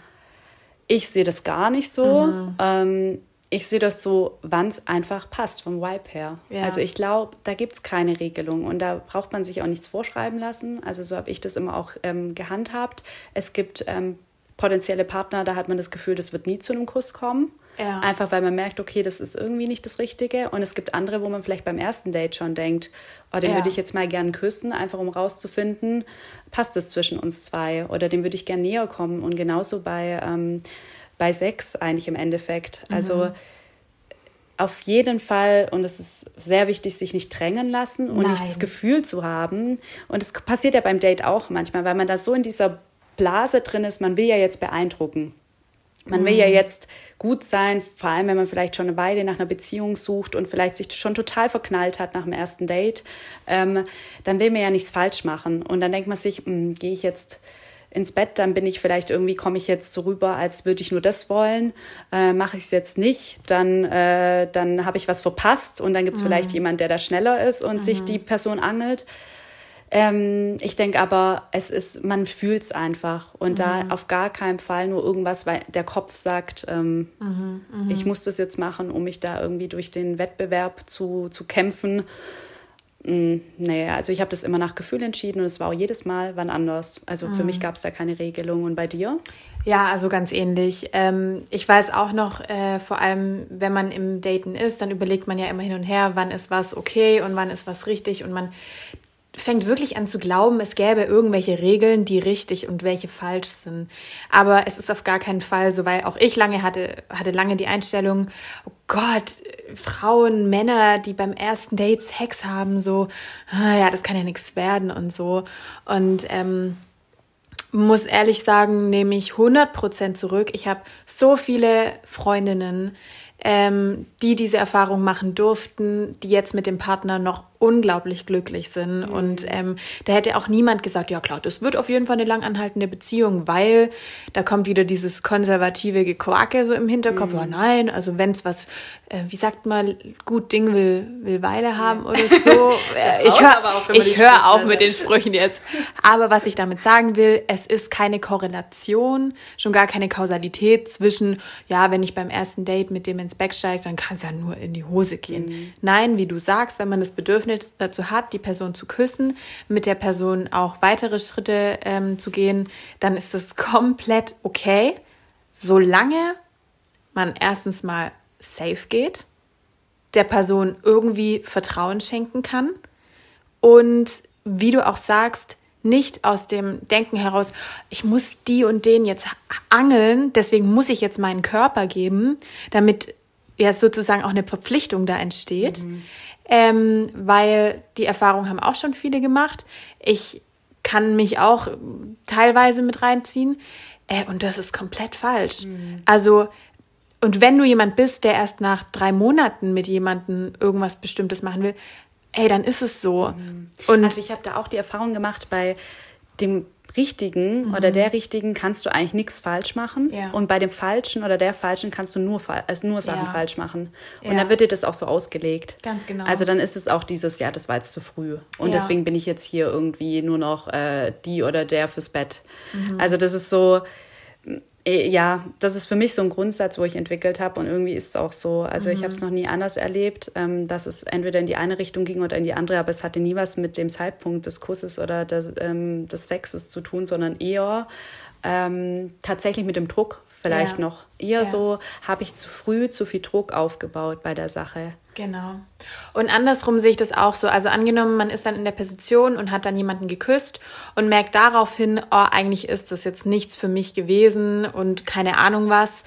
[SPEAKER 2] Ich sehe das gar nicht so. Mhm. Ähm, ich sehe das so, wann es einfach passt vom Vibe her. Ja. Also ich glaube, da gibt es keine Regelung und da braucht man sich auch nichts vorschreiben lassen. Also so habe ich das immer auch ähm, gehandhabt. Es gibt ähm, potenzielle Partner, da hat man das Gefühl, das wird nie zu einem Kuss kommen. Ja. Einfach weil man merkt, okay, das ist irgendwie nicht das Richtige. Und es gibt andere, wo man vielleicht beim ersten Date schon denkt, oh, den ja. würde ich jetzt mal gern küssen, einfach um rauszufinden, passt es zwischen uns zwei oder dem würde ich gern näher kommen. Und genauso bei, ähm, bei Sex eigentlich im Endeffekt. Also mhm auf jeden Fall, und es ist sehr wichtig, sich nicht drängen lassen und Nein. nicht das Gefühl zu haben. Und es passiert ja beim Date auch manchmal, weil man da so in dieser Blase drin ist, man will ja jetzt beeindrucken. Man will ja mhm. jetzt gut sein, vor allem wenn man vielleicht schon eine Weile nach einer Beziehung sucht und vielleicht sich schon total verknallt hat nach dem ersten Date, ähm, dann will man ja nichts falsch machen. Und dann denkt man sich, hm, gehe ich jetzt ins Bett, dann bin ich vielleicht irgendwie, komme ich jetzt so rüber, als würde ich nur das wollen. Äh, Mache ich es jetzt nicht, dann, äh, dann habe ich was verpasst und dann gibt es mhm. vielleicht jemand, der da schneller ist und mhm. sich die Person angelt. Ähm, ich denke aber, es ist, man fühlt es einfach und mhm. da auf gar keinen Fall nur irgendwas, weil der Kopf sagt, ähm, mhm, mhm. ich muss das jetzt machen, um mich da irgendwie durch den Wettbewerb zu, zu kämpfen. Mm, nee, also ich habe das immer nach Gefühl entschieden und es war auch jedes Mal wann anders. Also mhm. für mich gab es da keine Regelung. Und bei dir?
[SPEAKER 1] Ja, also ganz ähnlich. Ähm, ich weiß auch noch, äh, vor allem wenn man im Daten ist, dann überlegt man ja immer hin und her, wann ist was okay und wann ist was richtig. Und man fängt wirklich an zu glauben, es gäbe irgendwelche Regeln, die richtig und welche falsch sind. Aber es ist auf gar keinen Fall so, weil auch ich lange hatte, hatte lange die Einstellung, oh Gott, Frauen, Männer, die beim ersten Date Sex haben, so, ah, ja, das kann ja nichts werden und so. Und ähm, muss ehrlich sagen, nehme ich 100% zurück. Ich habe so viele Freundinnen, ähm, die diese Erfahrung machen durften, die jetzt mit dem Partner noch unglaublich glücklich sind. Mhm. Und ähm, da hätte auch niemand gesagt, ja klar, das wird auf jeden Fall eine langanhaltende Beziehung, weil da kommt wieder dieses konservative Gequake so im Hinterkopf. Mhm. Oh nein, also wenn es was, äh, wie sagt man, gut Ding will, will Weile haben ja. oder so. <laughs> Äh, ich höre ich hör auf mit den Sprüchen jetzt. Aber was ich damit sagen will, es ist keine Korrelation, schon gar keine Kausalität zwischen, ja, wenn ich beim ersten Date mit dem ins Bett steige, dann kann es ja nur in die Hose gehen. Mhm. Nein, wie du sagst, wenn man das Bedürfnis Bedürfnis dazu hat, die Person zu küssen, mit der Person auch weitere Schritte ähm, zu gehen, dann ist das komplett okay, solange man erstens mal safe geht, der Person irgendwie Vertrauen schenken kann und wie du auch sagst, nicht aus dem Denken heraus, ich muss die und den jetzt angeln, deswegen muss ich jetzt meinen Körper geben, damit ja sozusagen auch eine Verpflichtung da entsteht. Mhm ähm, weil die Erfahrung haben auch schon viele gemacht. Ich kann mich auch teilweise mit reinziehen. Äh, und das ist komplett falsch. Mhm. Also, und wenn du jemand bist, der erst nach drei Monaten mit jemandem irgendwas Bestimmtes machen will, ey, dann ist es so.
[SPEAKER 2] Mhm. Und also ich habe da auch die Erfahrung gemacht bei dem Richtigen mhm. oder der Richtigen kannst du eigentlich nichts falsch machen. Ja. Und bei dem Falschen oder der Falschen kannst du nur, also nur Sachen ja. falsch machen. Und ja. dann wird dir das auch so ausgelegt. Ganz genau. Also dann ist es auch dieses, ja, das war jetzt zu früh. Und deswegen bin ich jetzt hier irgendwie nur noch äh, die oder der fürs Bett. Mhm. Also das ist so, ja, das ist für mich so ein Grundsatz, wo ich entwickelt habe und irgendwie ist es auch so. Also mhm. ich habe es noch nie anders erlebt, ähm, dass es entweder in die eine Richtung ging oder in die andere, aber es hatte nie was mit dem Zeitpunkt des Kusses oder des, ähm, des Sexes zu tun, sondern eher ähm, tatsächlich mit dem Druck vielleicht ja. noch. Eher ja. so, habe ich zu früh zu viel Druck aufgebaut bei der Sache.
[SPEAKER 1] Genau. Und andersrum sehe ich das auch so. Also angenommen, man ist dann in der Position und hat dann jemanden geküsst und merkt daraufhin, oh, eigentlich ist das jetzt nichts für mich gewesen und keine Ahnung was,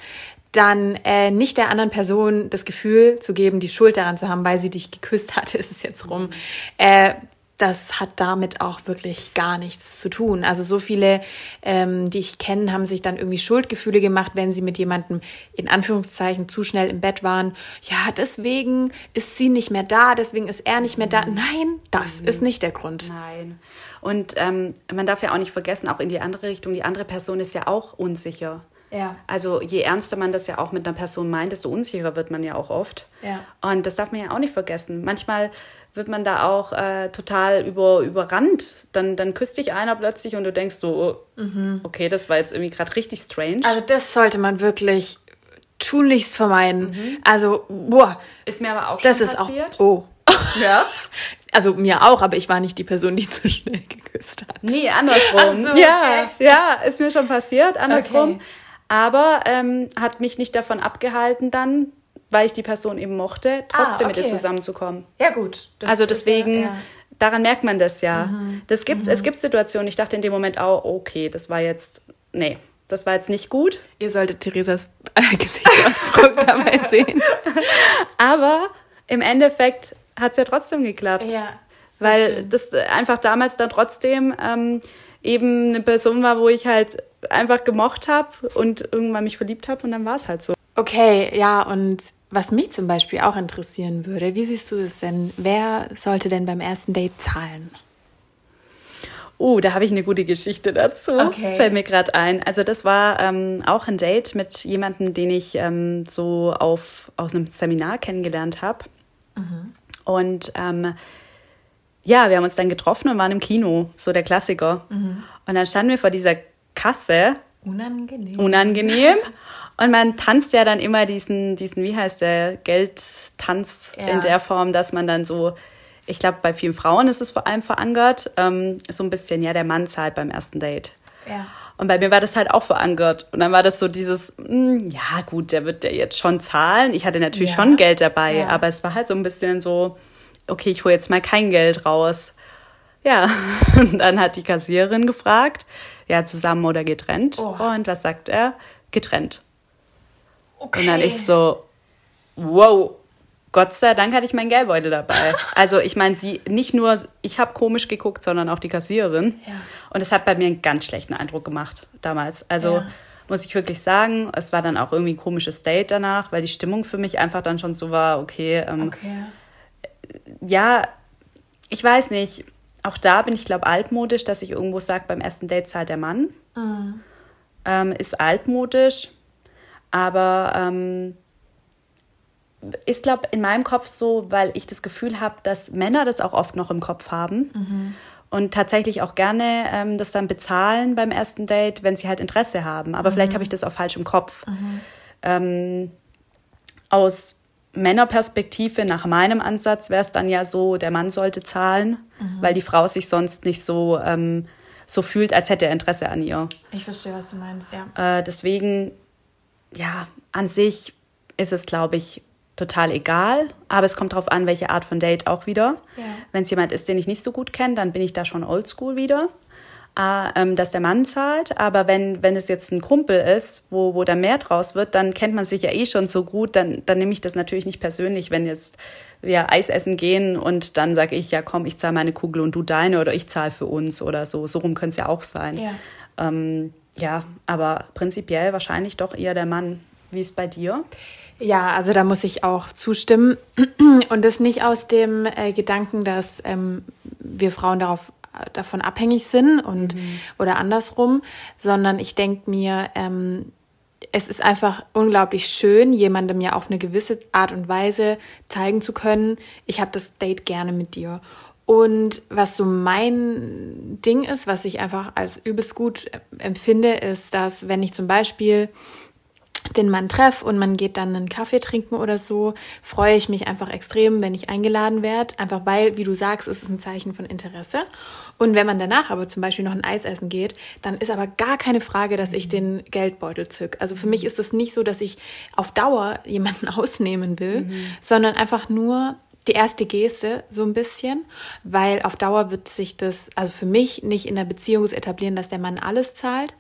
[SPEAKER 1] dann äh, nicht der anderen Person das Gefühl zu geben, die Schuld daran zu haben, weil sie dich geküsst hat, <laughs> ist es jetzt rum. Äh, das hat damit auch wirklich gar nichts zu tun. Also so viele, ähm, die ich kenne, haben sich dann irgendwie Schuldgefühle gemacht, wenn sie mit jemandem in Anführungszeichen zu schnell im Bett waren. Ja, deswegen ist sie nicht mehr da, deswegen ist er nicht mehr da. Nein, das mhm. ist nicht der Grund.
[SPEAKER 2] Nein. Und ähm, man darf ja auch nicht vergessen, auch in die andere Richtung, die andere Person ist ja auch unsicher. Ja. Also je ernster man das ja auch mit einer Person meint, desto unsicherer wird man ja auch oft. Ja. Und das darf man ja auch nicht vergessen. Manchmal wird man da auch äh, total über, überrannt. Dann, dann küsst dich einer plötzlich und du denkst so, oh, mhm. okay, das war jetzt irgendwie gerade richtig strange.
[SPEAKER 1] Also das sollte man wirklich tunlichst vermeiden. Mhm. Also, boah.
[SPEAKER 2] Ist mir aber auch schon das passiert.
[SPEAKER 1] Ist auch, oh. <laughs> Ja. <laughs> Also mir auch, aber ich war nicht die Person, die zu schnell geküsst hat.
[SPEAKER 2] Nee, <laughs> andersrum. So, okay. Ja, ja, ist mir schon passiert, andersrum. Okay. Aber ähm, hat mich nicht davon abgehalten, dann, weil ich die Person eben mochte, trotzdem ah, okay. mit ihr zusammenzukommen.
[SPEAKER 1] Ja, gut.
[SPEAKER 2] Das also deswegen, ja, ja. daran merkt man das ja. Mhm. Das gibt's, mhm. Es gibt Situationen, ich dachte in dem Moment auch, okay, das war jetzt, nee, das war jetzt nicht gut.
[SPEAKER 1] Ihr solltet Theresas <laughs> Gesichtsausdruck dabei sehen. <laughs>
[SPEAKER 2] Aber im Endeffekt hat es ja trotzdem geklappt. Ja. Weil das einfach damals dann trotzdem ähm, eben eine Person war, wo ich halt einfach gemocht habe und irgendwann mich verliebt habe und dann war es halt so.
[SPEAKER 1] Okay, ja, und was mich zum Beispiel auch interessieren würde, wie siehst du das denn? Wer sollte denn beim ersten Date zahlen?
[SPEAKER 2] Oh, da habe ich eine gute Geschichte dazu. Okay. Das fällt mir gerade ein. Also das war ähm, auch ein Date mit jemandem, den ich ähm, so auf, aus einem Seminar kennengelernt habe. Mhm. Und ähm, ja, wir haben uns dann getroffen und waren im Kino, so der Klassiker. Mhm. Und dann standen wir vor dieser Kasse.
[SPEAKER 1] Unangenehm.
[SPEAKER 2] Unangenehm. <laughs> Und man tanzt ja dann immer diesen, diesen wie heißt der, Geldtanz ja. in der Form, dass man dann so, ich glaube, bei vielen Frauen ist es vor allem verankert, ähm, so ein bisschen, ja, der Mann zahlt beim ersten Date. Ja. Und bei mir war das halt auch verankert. Und dann war das so dieses, mh, hm, ja gut, der wird der jetzt schon zahlen. Ich hatte natürlich ja. schon Geld dabei, ja. aber es war halt so ein bisschen so, okay, ich hole jetzt mal kein Geld raus. Ja, <laughs> und dann hat die Kassiererin gefragt, ja, zusammen oder getrennt. Oh. Und was sagt er? Getrennt. Okay. Und dann ich so, wow, Gott sei Dank hatte ich meinen Geldbeutel dabei. <laughs> Also ich meine, sie nicht nur, ich habe komisch geguckt, sondern auch die Kassiererin. Ja. Und es hat bei mir einen ganz schlechten Eindruck gemacht damals. Also ja. muss ich wirklich sagen, es war dann auch irgendwie ein komisches Date danach, weil die Stimmung für mich einfach dann schon so war, okay, ähm, okay. ja, ich weiß nicht, auch da bin ich, glaube altmodisch, dass ich irgendwo sage, beim ersten Date zahlt der Mann. Mhm. Ähm, ist altmodisch, aber ähm, ist, glaube in meinem Kopf so, weil ich das Gefühl habe, dass Männer das auch oft noch im Kopf haben. Mhm. Und tatsächlich auch gerne ähm, das dann bezahlen beim ersten Date, wenn sie halt Interesse haben. Aber mhm. vielleicht habe ich das auch falsch im Kopf. Mhm. Ähm, aus Männerperspektive, nach meinem Ansatz, wäre es dann ja so, der Mann sollte zahlen, mhm. weil die Frau sich sonst nicht so, ähm, so fühlt, als hätte er Interesse an ihr.
[SPEAKER 1] Ich verstehe, was du meinst, ja.
[SPEAKER 2] Äh, deswegen, ja, an sich ist es, glaube ich, total egal, aber es kommt darauf an, welche Art von Date auch wieder. Ja. Wenn es jemand ist, den ich nicht so gut kenne, dann bin ich da schon oldschool wieder äh, dass der Mann zahlt. Aber wenn, wenn es jetzt ein Kumpel ist, wo, wo da mehr draus wird, dann kennt man sich ja eh schon so gut, dann, dann nehme ich das natürlich nicht persönlich, wenn jetzt wir Eis essen gehen und dann sage ich, ja komm, ich zahle meine Kugel und du deine oder ich zahle für uns oder so. So rum könnte es ja auch sein. Ja. Ähm, ja, aber prinzipiell wahrscheinlich doch eher der Mann. Wie ist bei dir?
[SPEAKER 1] Ja, also da muss ich auch zustimmen. <clears throat> Und das nicht aus dem äh, Gedanken, dass ähm, wir Frauen darauf davon abhängig sind und mhm. oder andersrum, sondern ich denke mir, ähm, es ist einfach unglaublich schön, jemandem ja auf eine gewisse Art und Weise zeigen zu können, ich habe das Date gerne mit dir. Und was so mein Ding ist, was ich einfach als übelst gut empfinde, ist, dass wenn ich zum Beispiel den Mann treffe und man geht dann einen Kaffee trinken oder so, freue ich mich einfach extrem, wenn ich eingeladen werde. Einfach weil, wie du sagst, ist es ein Zeichen von Interesse. Und wenn man danach aber zum Beispiel noch ein Eis essen geht, dann ist aber gar keine Frage, dass ich den Geldbeutel zück. Also für mich ist es nicht so, dass ich auf Dauer jemanden <laughs> ausnehmen will, mhm. sondern einfach nur die erste Geste so ein bisschen, weil auf Dauer wird sich das, also für mich nicht in der Beziehung etablieren, dass der Mann alles zahlt,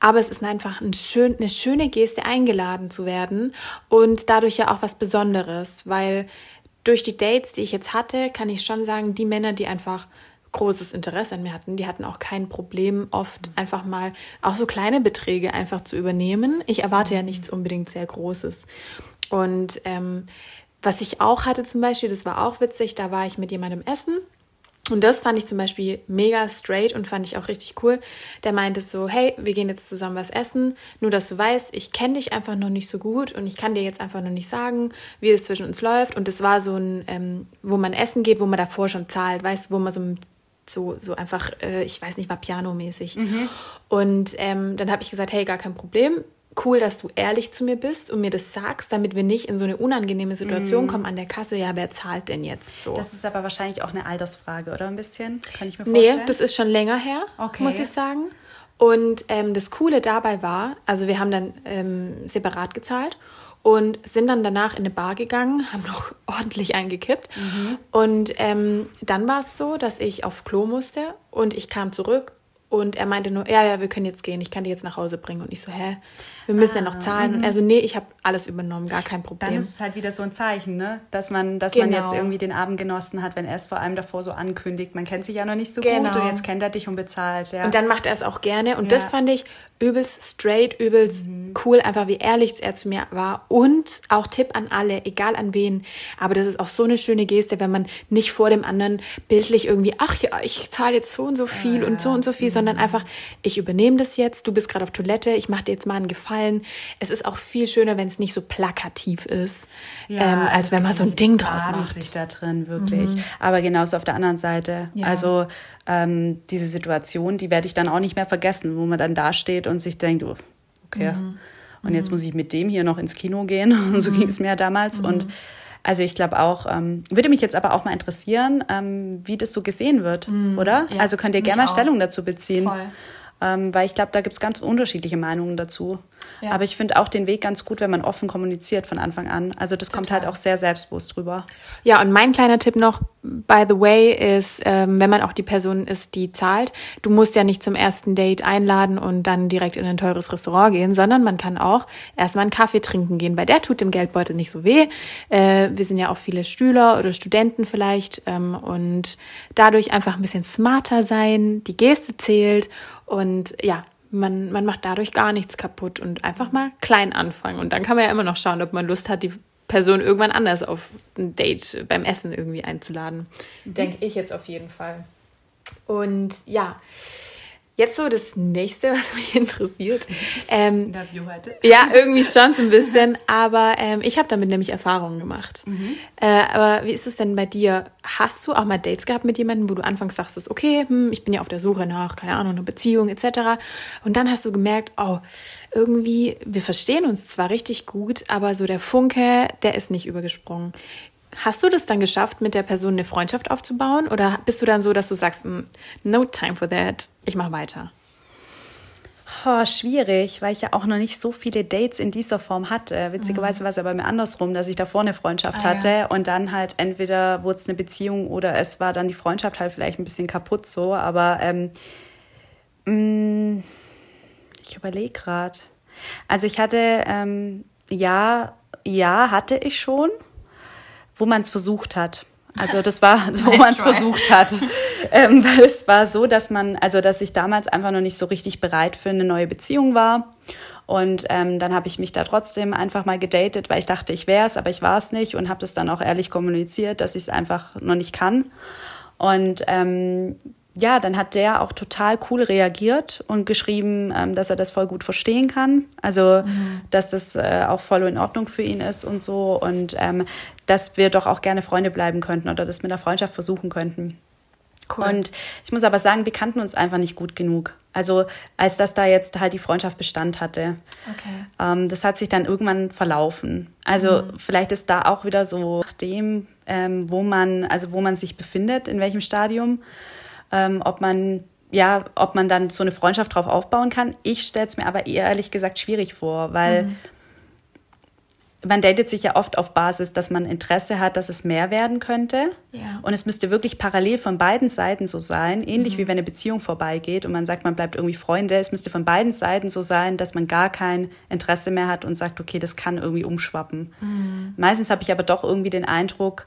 [SPEAKER 1] aber es ist einfach ein schön, eine schöne Geste, eingeladen zu werden und dadurch ja auch was Besonderes, weil durch die Dates, die ich jetzt hatte, kann ich schon sagen, die Männer, die einfach großes Interesse an mir hatten, die hatten auch kein Problem, oft einfach mal auch so kleine Beträge einfach zu übernehmen. Ich erwarte ja nichts unbedingt sehr Großes. Und ähm, was ich auch hatte zum Beispiel, das war auch witzig, da war ich mit jemandem essen und das fand ich zum Beispiel mega straight und fand ich auch richtig cool. Der meinte so, hey, wir gehen jetzt zusammen was essen. Nur, dass du weißt, ich kenne dich einfach noch nicht so gut und ich kann dir jetzt einfach noch nicht sagen, wie es zwischen uns läuft. Und das war so ein, ähm, wo man essen geht, wo man davor schon zahlt, weißt du, wo man so so, so einfach, äh, ich weiß nicht, war pianomäßig. Mhm. Und ähm, dann habe ich gesagt, hey, gar kein Problem cool, dass du ehrlich zu mir bist und mir das sagst, damit wir nicht in so eine unangenehme Situation mm. kommen an der Kasse. Ja, wer zahlt denn jetzt so?
[SPEAKER 2] Das ist aber wahrscheinlich auch eine Altersfrage, oder ein bisschen? Kann ich mir vorstellen?
[SPEAKER 1] Nee, das ist schon länger her, okay. muss ich sagen. Und ähm, das Coole dabei war, also wir haben dann ähm, separat gezahlt und sind dann danach in eine Bar gegangen, haben noch <laughs> ordentlich eingekippt. Mhm. Und ähm, dann war es so, dass ich auf Klo musste und ich kam zurück und er meinte nur, ja, ja, wir können jetzt gehen, ich kann die jetzt nach Hause bringen. Und ich so, hä, wir müssen ah, ja noch ah, zahlen. Und er so, nee, ich habe alles übernommen, gar kein Problem.
[SPEAKER 2] Dann ist es halt wieder so ein Zeichen, ne? dass, man, dass genau. man jetzt genau. irgendwie den Abend genossen hat, wenn er es vor allem davor so ankündigt. Man kennt sich ja noch nicht so genau. gut und jetzt kennt er dich und bezahlt. Ja.
[SPEAKER 1] Und dann macht er es auch gerne. Und ja. das fand ich übelst straight, übelst mhm. Cool, einfach wie ehrlich er zu mir war. Und auch Tipp an alle, egal an wen. Aber das ist auch so eine schöne Geste, wenn man nicht vor dem anderen bildlich irgendwie, ach ja, ich zahle jetzt so und so viel ja. und so und so viel, mhm. sondern einfach, ich übernehme das jetzt, du bist gerade auf Toilette, ich mache dir jetzt mal einen Gefallen. Es ist auch viel schöner, wenn es nicht so plakativ ist, ja, ähm, als also wenn man so ein Ding draus macht.
[SPEAKER 2] sich da drin, wirklich. Mhm. Aber genauso auf der anderen Seite. Ja. Also ähm, diese Situation, die werde ich dann auch nicht mehr vergessen, wo man dann dasteht und sich denkt, oh, okay, mhm. und jetzt mhm. muss ich mit dem hier noch ins Kino gehen. <laughs> Und so mhm. ging es mir ja damals. Und mhm. also ich glaube auch, ähm, würde mich jetzt aber auch mal interessieren, ähm, wie das so gesehen wird, mhm. oder? Ja, also könnt ihr gerne mal Stellung dazu beziehen. Voll. Ähm, weil ich glaube, da gibt es ganz unterschiedliche Meinungen dazu. Ja. Aber ich finde auch den Weg ganz gut, wenn man offen kommuniziert von Anfang an. Also das Total. kommt halt auch sehr selbstbewusst rüber.
[SPEAKER 1] Ja, und mein kleiner Tipp noch, by the way, ist, ähm, wenn man auch die Person ist, die zahlt, du musst ja nicht zum ersten Date einladen und dann direkt in ein teures Restaurant gehen, sondern man kann auch erstmal einen Kaffee trinken gehen. Bei der tut dem Geldbeutel nicht so weh. Äh, wir sind ja auch viele Schüler oder Studenten vielleicht ähm, und dadurch einfach ein bisschen smarter sein, die Geste zählt und ja, man, man macht dadurch gar nichts kaputt und einfach mal klein anfangen. Und dann kann man ja immer noch schauen, ob man Lust hat, die Person irgendwann anders auf ein Date beim Essen irgendwie einzuladen. Denke ich jetzt auf jeden Fall. Und ja, Jetzt so das nächste, <laughs> was mich interessiert. Ähm, Interview heute. Ja, irgendwie schon so ein bisschen, <laughs> aber ähm, ich habe damit nämlich Erfahrungen gemacht. Mhm. Äh, aber wie ist es denn bei dir? Hast du auch mal Dates gehabt mit jemandem, wo du anfangs sagst, okay, hm, ich bin ja auf der Suche nach, keine Ahnung, einer Beziehung etc. Und dann hast du gemerkt, oh, irgendwie, wir verstehen uns zwar richtig gut, aber so der Funke, der ist nicht übergesprungen. Hast du das dann geschafft, mit der Person eine Freundschaft aufzubauen? Oder bist du dann so, dass du sagst, mm, no time for that, ich mache weiter?
[SPEAKER 2] Oh, schwierig, weil ich ja auch noch nicht so viele Dates in dieser Form hatte. Witzigerweise mhm. war es ja bei mir andersrum, dass ich davor eine Freundschaft ah, hatte ja. und dann halt entweder wurde es eine Beziehung oder es war dann die Freundschaft halt vielleicht ein bisschen kaputt so. Aber ähm, mh, mm, ich überlege gerade. Also ich hatte, ähm, ja, ja, hatte ich schon wo man es versucht hat. Also <laughs> das war, wo man es versucht hat. Ähm, weil es war so, dass man, also dass ich damals einfach noch nicht so richtig bereit für eine neue Beziehung war. Und ähm, dann habe ich mich da trotzdem einfach mal gedatet, weil ich dachte, ich wäre es, aber ich war es nicht und habe das dann auch ehrlich kommuniziert, dass ich es einfach noch nicht kann. Und ähm, ja, dann hat der auch total cool reagiert und geschrieben, ähm, dass er das voll gut verstehen kann. Also, mhm. dass das äh, auch voll in Ordnung für ihn ist und so. Und ähm, dass wir doch auch gerne Freunde bleiben könnten oder das mit einer Freundschaft versuchen könnten. Cool. Und ich muss aber sagen, wir kannten uns einfach nicht gut genug. Also als dass da jetzt halt die Freundschaft Bestand hatte. Okay. Ähm, das hat sich dann irgendwann verlaufen. Also mhm. vielleicht ist da auch wieder so nach dem, ähm, wo man, also wo man sich befindet, in welchem Stadium ähm, ob man ja, ob man dann so eine Freundschaft drauf aufbauen kann. Ich stelle es mir aber eher ehrlich gesagt schwierig vor, weil mhm. man datet sich ja oft auf Basis, dass man Interesse hat, dass es mehr werden könnte. Ja. Und es müsste wirklich parallel von beiden Seiten so sein, ähnlich mhm. wie wenn eine Beziehung vorbeigeht und man sagt, man bleibt irgendwie Freunde. Es müsste von beiden Seiten so sein, dass man gar kein Interesse mehr hat und sagt, okay, das kann irgendwie umschwappen. Mhm. Meistens habe ich aber doch irgendwie den Eindruck,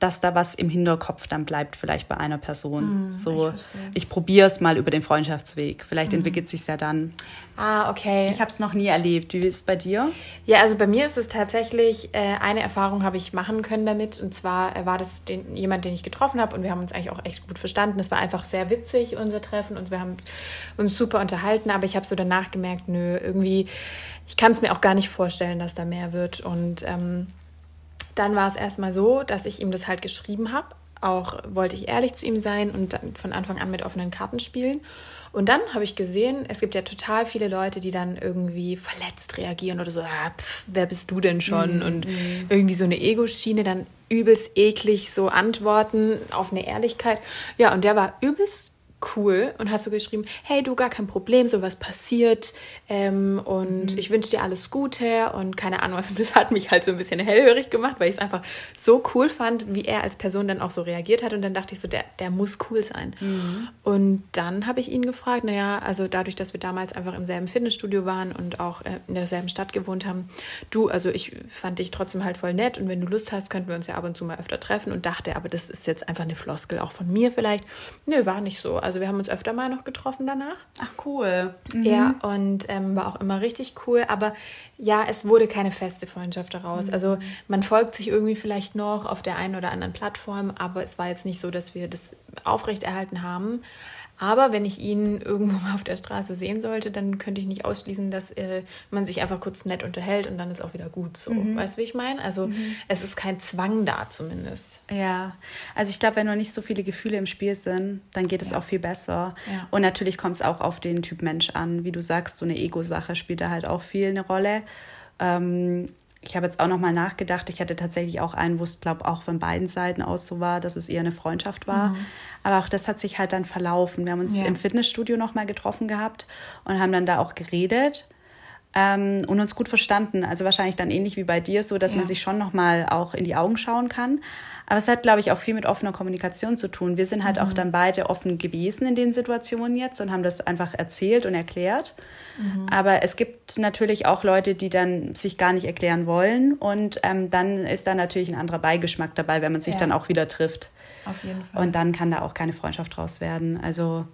[SPEAKER 2] dass da was im Hinterkopf dann bleibt, vielleicht bei einer Person. Mm, so, ich, ich probiere es mal über den Freundschaftsweg. Vielleicht mm. entwickelt sich ja dann.
[SPEAKER 1] Ah, okay.
[SPEAKER 2] Ich habe es noch nie erlebt. Wie ist es bei dir?
[SPEAKER 1] Ja, also bei mir ist es tatsächlich, äh, eine Erfahrung habe ich machen können damit. Und zwar äh, war das den, jemand, den ich getroffen habe und wir haben uns eigentlich auch echt gut verstanden. Es war einfach sehr witzig, unser Treffen und wir haben uns super unterhalten. Aber ich habe so danach gemerkt, nö, irgendwie, ich kann es mir auch gar nicht vorstellen, dass da mehr wird. Und ähm, dann war es erstmal so, dass ich ihm das halt geschrieben habe. Auch wollte ich ehrlich zu ihm sein und von Anfang an mit offenen Karten spielen. Und dann habe ich gesehen, es gibt ja total viele Leute, die dann irgendwie verletzt reagieren oder so, ah, pf, wer bist du denn schon? Mhm. Und irgendwie so eine Ego-Schiene, dann übelst eklig so antworten auf eine Ehrlichkeit. Ja, und der war übelst cool und hat so geschrieben, hey du, gar kein Problem, sowas passiert ähm, und mhm. ich wünsche dir alles Gute und keine Ahnung was. <laughs> Das hat mich halt so ein bisschen hellhörig gemacht, weil ich es einfach so cool fand, wie er als Person dann auch so reagiert hat und dann dachte ich so, der, der muss cool sein. Mhm. Und dann habe ich ihn gefragt, naja, also dadurch, dass wir damals einfach im selben Fitnessstudio waren und auch äh, in derselben Stadt gewohnt haben, du, also ich fand dich trotzdem halt voll nett und wenn du Lust hast, könnten wir uns ja ab und zu mal öfter treffen und dachte, aber das ist jetzt einfach eine Floskel auch von mir vielleicht. Nö, war nicht so. Also wir haben uns öfter mal noch getroffen danach.
[SPEAKER 2] Ach cool.
[SPEAKER 1] Mhm. Ja, und ähm, war auch immer richtig cool. Aber ja, es wurde keine feste Freundschaft daraus. Mhm. Also man folgt sich irgendwie vielleicht noch auf der einen oder anderen Plattform, aber es war jetzt nicht so, dass wir das aufrechterhalten haben. Aber wenn ich ihn irgendwo mal auf der Straße sehen sollte, dann könnte ich nicht ausschließen, dass äh, man sich einfach kurz nett unterhält und dann ist auch wieder gut so. Mhm. Weißt du, wie ich meine? Also mhm. es ist kein Zwang da zumindest.
[SPEAKER 2] Ja, also ich glaube, wenn noch nicht so viele Gefühle im Spiel sind, dann geht es ja. auch viel besser. Ja. Und natürlich kommt es auch auf den Typ Mensch an. Wie du sagst, so eine Ego-Sache spielt da halt auch viel eine Rolle. Ähm, ich habe jetzt auch noch mal nachgedacht. Ich hatte tatsächlich auch einen, wo es, glaube auch von beiden Seiten aus so war, dass es eher eine Freundschaft war. Mhm. Aber auch das hat sich halt dann verlaufen. Wir haben uns ja. im Fitnessstudio noch mal getroffen gehabt und haben dann da auch geredet ähm, und uns gut verstanden. Also wahrscheinlich dann ähnlich wie bei dir, so dass ja. man sich schon noch mal auch in die Augen schauen kann. Aber es hat, glaube ich, auch viel mit offener Kommunikation zu tun. Wir sind halt mhm. auch dann beide offen gewesen in den Situationen jetzt und haben das einfach erzählt und erklärt. Mhm. Aber es gibt natürlich auch Leute, die dann sich gar nicht erklären wollen. Und ähm, dann ist da natürlich ein anderer Beigeschmack dabei, wenn man sich ja. dann auch wieder trifft. Auf jeden Fall. Und dann kann da auch keine Freundschaft draus werden. Also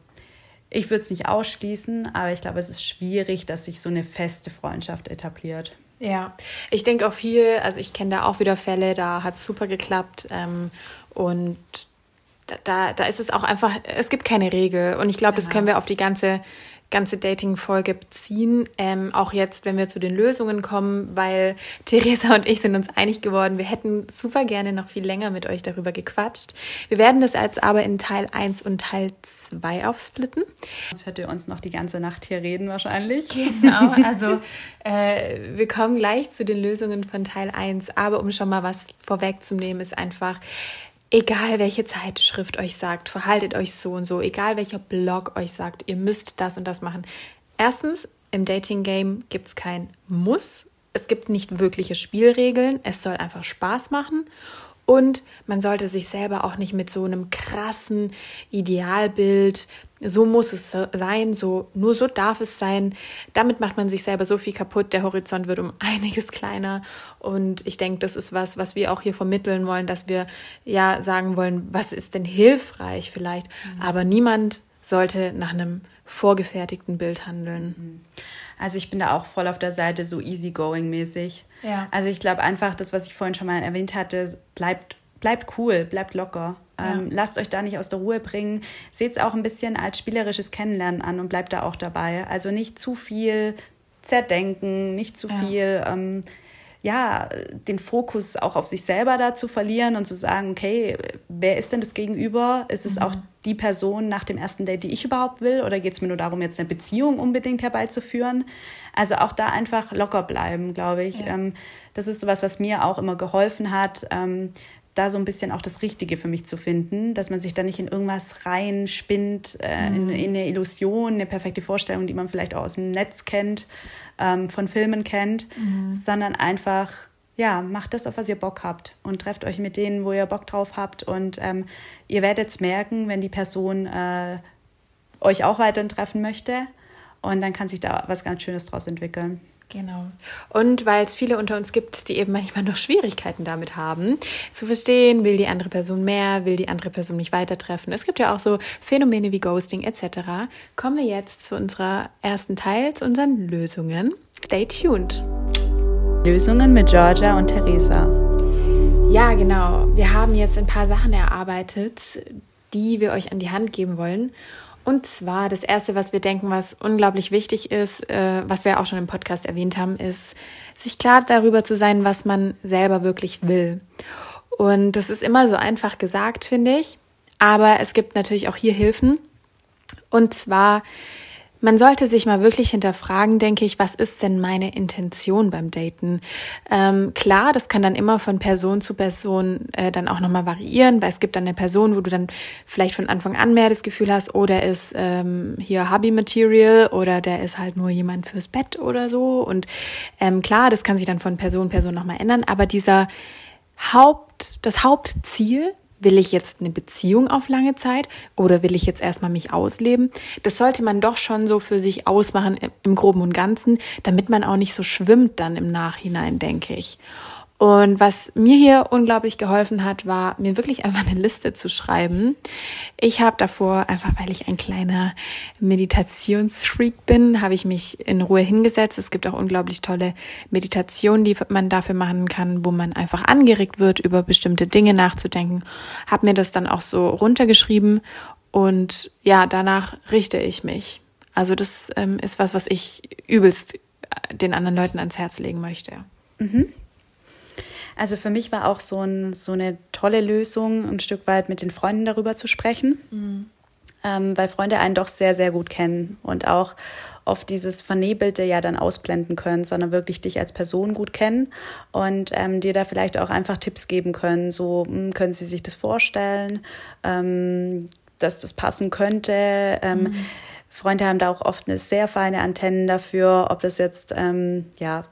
[SPEAKER 2] ich würde es nicht ausschließen, aber ich glaube, es ist schwierig, dass sich so eine feste Freundschaft etabliert.
[SPEAKER 1] Ja, ich denke auch viel, also ich kenne da auch wieder Fälle, da hat es super geklappt ähm, und da, da ist es auch einfach, es gibt keine Regel und ich glaube, genau. das können wir auf die ganze ganze Dating-Folge beziehen. Ähm, auch jetzt, wenn wir zu den Lösungen kommen, weil Theresa und ich sind uns einig geworden, wir hätten super gerne noch viel länger mit euch darüber gequatscht. Wir werden das jetzt aber in Teil 1 und Teil 2 aufsplitten.
[SPEAKER 2] Das hört ihr uns noch die ganze Nacht hier reden wahrscheinlich.
[SPEAKER 1] Genau, <laughs> also äh, wir kommen gleich zu den Lösungen von Teil 1, aber um schon mal was vorwegzunehmen, ist einfach, egal welche Zeitschrift euch sagt, verhaltet euch so und so, egal welcher Blog euch sagt, ihr müsst das und das machen. Erstens, im Dating-Game gibt es kein Muss. Es gibt nicht wirkliche Spielregeln. Es soll einfach Spaß machen. Und man sollte sich selber auch nicht mit so einem krassen Idealbild, so muss es sein, so nur so darf es sein. Damit macht man sich selber so viel kaputt. Der Horizont wird um <laughs> einiges kleiner. Und ich denke, das ist was, was wir auch hier vermitteln wollen, dass wir ja sagen wollen, was ist denn hilfreich vielleicht. Mhm. Aber niemand sollte nach einem vorgefertigten Bild handeln. Mhm.
[SPEAKER 2] Also ich bin da auch voll auf der Seite so easygoing mäßig. Ja. Also ich glaube einfach, das, was ich vorhin schon mal erwähnt hatte, bleibt, bleibt cool, bleibt locker. Ja. Ähm, lasst euch da nicht aus der Ruhe bringen. Seht es auch ein bisschen als spielerisches Kennenlernen an und bleibt da auch dabei. Also nicht zu viel zerdenken, nicht zu ja. viel. Ähm, ja, den Fokus auch auf sich selber da zu verlieren und zu sagen, okay, wer ist denn das Gegenüber? Ist es mhm. auch die Person nach dem ersten Date, die ich überhaupt will? Oder geht es mir nur darum, jetzt eine Beziehung unbedingt herbeizuführen? Also auch da einfach locker bleiben, glaube ich. Ja. Ähm, das ist sowas, was mir auch immer geholfen hat. Da so ein bisschen auch das Richtige für mich zu finden, dass man sich da nicht in irgendwas reinspinnt, äh, mhm. in, in, eine Illusion, eine perfekte Vorstellung, die man vielleicht auch aus dem Netz kennt, ähm, von Filmen kennt, mhm. sondern einfach, ja, macht das, auf was ihr Bock habt und trefft euch mit denen, wo ihr Bock drauf habt und ähm, ihr werdet es merken, wenn die Person äh, euch auch weiterhin treffen möchte und dann kann sich da was ganz Schönes draus entwickeln.
[SPEAKER 1] Genau. Und weil es viele unter uns gibt, die eben manchmal noch Schwierigkeiten damit haben, zu verstehen, will die andere Person mehr, will die andere Person nicht weiter treffen. Es gibt ja auch so Phänomene wie Ghosting etc. Kommen wir jetzt zu unserer ersten Teil, zu unseren Lösungen. Stay tuned.
[SPEAKER 2] Lösungen mit Georgia und Theresa.
[SPEAKER 1] Ja, genau. Wir haben jetzt ein paar Sachen erarbeitet, die wir euch an die Hand geben wollen. Und zwar das Erste, was wir denken, was unglaublich wichtig ist, äh, was wir auch schon im Podcast erwähnt haben, ist, sich klar darüber zu sein, was man selber wirklich will. Und das ist immer so einfach gesagt, finde ich. Aber es gibt natürlich auch hier Hilfen. Und zwar man sollte sich mal wirklich hinterfragen, denke ich, was ist denn meine Intention beim Daten? Ähm, klar, das kann dann immer von Person zu Person äh, dann auch nochmal variieren, weil es gibt dann eine Person, wo du dann vielleicht von Anfang an mehr das Gefühl hast, oh, der ist ähm, hier Hobby-Material oder der ist halt nur jemand fürs Bett oder so. Und ähm, klar, das kann sich dann von Person zu Person nochmal ändern, aber dieser Haupt, das Hauptziel Will ich jetzt eine Beziehung auf lange Zeit oder will ich jetzt erstmal mich ausleben? Das sollte man doch schon so für sich ausmachen im Groben und Ganzen, damit man auch nicht so schwimmt dann im Nachhinein, denke ich. Und was mir hier unglaublich geholfen hat, war mir wirklich einfach eine Liste zu schreiben. Ich habe davor, einfach weil ich ein kleiner Meditationsfreak bin, habe ich mich in Ruhe hingesetzt. Es gibt auch unglaublich tolle Meditationen, die man dafür machen kann, wo man einfach angeregt wird, über bestimmte Dinge nachzudenken. Habe mir das dann auch so runtergeschrieben und ja, danach richte ich mich. Also das ähm, ist was, was ich übelst den anderen Leuten ans Herz legen möchte.
[SPEAKER 2] Mhm. Also für mich war auch so, ein, so eine tolle Lösung, ein Stück weit mit den Freunden darüber zu sprechen, mhm. ähm, weil Freunde einen doch sehr, sehr gut kennen und auch oft dieses Vernebelte ja dann ausblenden können, sondern wirklich dich als Person gut kennen und ähm, dir da vielleicht auch einfach Tipps geben können. So hm, können sie sich das vorstellen, ähm, dass das passen könnte. Ähm, mhm. Freunde haben da auch oft eine sehr feine Antennen dafür, ob das jetzt ähm, ja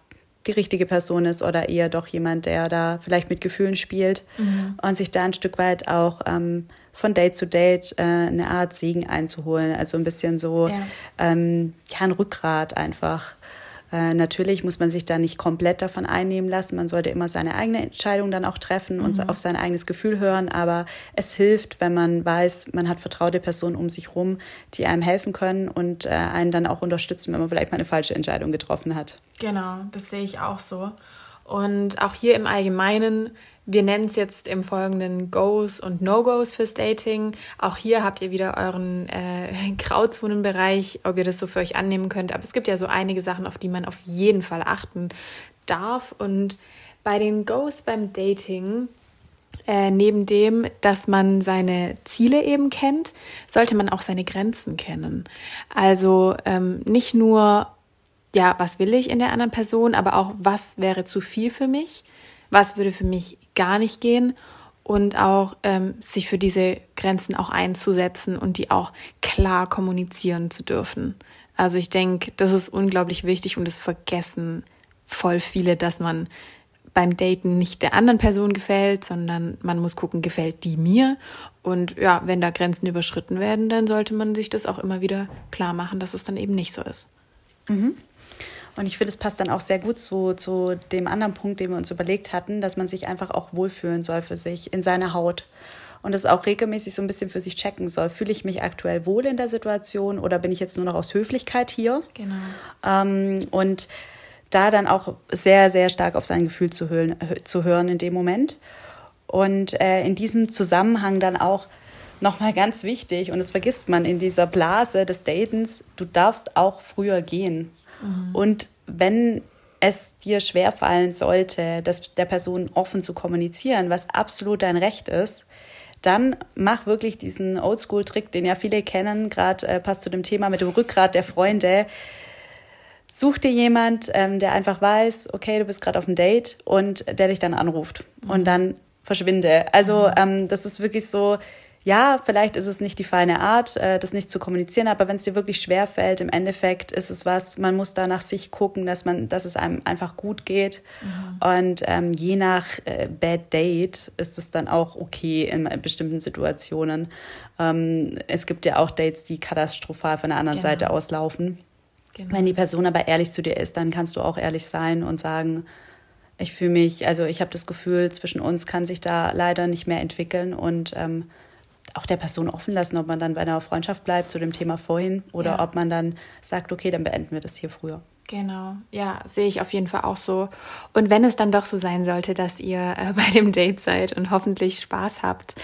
[SPEAKER 2] die richtige Person ist oder eher doch jemand, der da vielleicht mit Gefühlen spielt mhm. und sich da ein Stück weit auch ähm, von Date zu Date äh, eine Art Segen einzuholen. Also ein bisschen so, ja, ähm, ja ein Rückgrat einfach. Äh, natürlich muss man sich da nicht komplett davon einnehmen lassen. Man sollte immer seine eigene Entscheidung dann auch treffen und mhm. auf sein eigenes Gefühl hören. Aber es hilft, wenn man weiß, man hat vertraute Personen um sich rum, die einem helfen können und äh, einen dann auch unterstützen, wenn man vielleicht mal eine falsche Entscheidung getroffen hat.
[SPEAKER 1] Genau, das sehe ich auch so. Und auch hier im Allgemeinen wir nennen es jetzt im Folgenden Goes und No-Goes fürs Dating. Auch hier habt ihr wieder euren äh, <laughs> Grauzonenbereich, ob ihr das so für euch annehmen könnt. Aber es gibt ja so einige Sachen, auf die man auf jeden Fall achten darf. Und bei den Goes beim Dating, äh, neben dem, dass man seine Ziele eben kennt, sollte man auch seine Grenzen kennen. Also ähm, nicht nur, ja, was will ich in der anderen Person, aber auch, was wäre zu viel für mich was würde für mich gar nicht gehen und auch ähm, sich für diese Grenzen auch einzusetzen und die auch klar kommunizieren zu dürfen. Also ich denke, das ist unglaublich wichtig und es vergessen voll viele, dass man beim Daten nicht der anderen Person gefällt, sondern man muss gucken, gefällt die mir. Und ja, wenn da Grenzen überschritten werden, dann sollte man sich das auch immer wieder klar machen, dass es dann eben nicht so ist.
[SPEAKER 2] Mhm. Und ich finde, es passt dann auch sehr gut zu, zu dem anderen Punkt, den wir uns überlegt hatten, dass man sich einfach auch wohlfühlen soll für sich, in seiner Haut. Und das auch regelmäßig so ein bisschen für sich checken soll. Fühle ich mich aktuell wohl in der Situation oder bin ich jetzt nur noch aus Höflichkeit hier? Genau. Ähm, und da dann auch sehr, sehr stark auf sein Gefühl zu, hören, zu hören in dem Moment. Und äh, in diesem Zusammenhang dann auch nochmal ganz wichtig, und das vergisst man in dieser Blase des Datens, du darfst auch früher gehen. Mhm. Und wenn es dir schwerfallen sollte, das der Person offen zu kommunizieren, was absolut dein Recht ist, dann mach wirklich diesen Oldschool-Trick, den ja viele kennen, gerade äh, passt zu dem Thema mit dem Rückgrat der Freunde. Such dir jemand, ähm, der einfach weiß, okay, du bist gerade auf einem Date und der dich dann anruft mhm. und dann verschwinde. Also mhm. ähm, das ist wirklich so, ja, vielleicht ist es nicht die feine Art, äh, das nicht zu kommunizieren, aber wenn es dir wirklich schwer fällt, im Endeffekt ist es was, man muss da nach sich gucken, dass man, dass es einem einfach gut geht. Mhm. Und ähm, je nach äh, Bad Date ist es dann auch okay in bestimmten Situationen. Ähm, es gibt ja auch Dates, die katastrophal von der anderen genau. Seite auslaufen. Genau. Wenn die Person aber ehrlich zu dir ist, dann kannst du auch ehrlich sein und sagen, ich fühle mich, also ich habe das Gefühl, zwischen uns kann sich da leider nicht mehr entwickeln und ähm, auch der Person offen lassen, ob man dann bei einer Freundschaft bleibt zu dem Thema vorhin oder ja. ob man dann sagt, okay, dann beenden wir das hier früher.
[SPEAKER 1] Genau, ja, sehe ich auf jeden Fall auch so. Und wenn es dann doch so sein sollte, dass ihr äh, <laughs> bei dem Date seid und hoffentlich Spaß habt,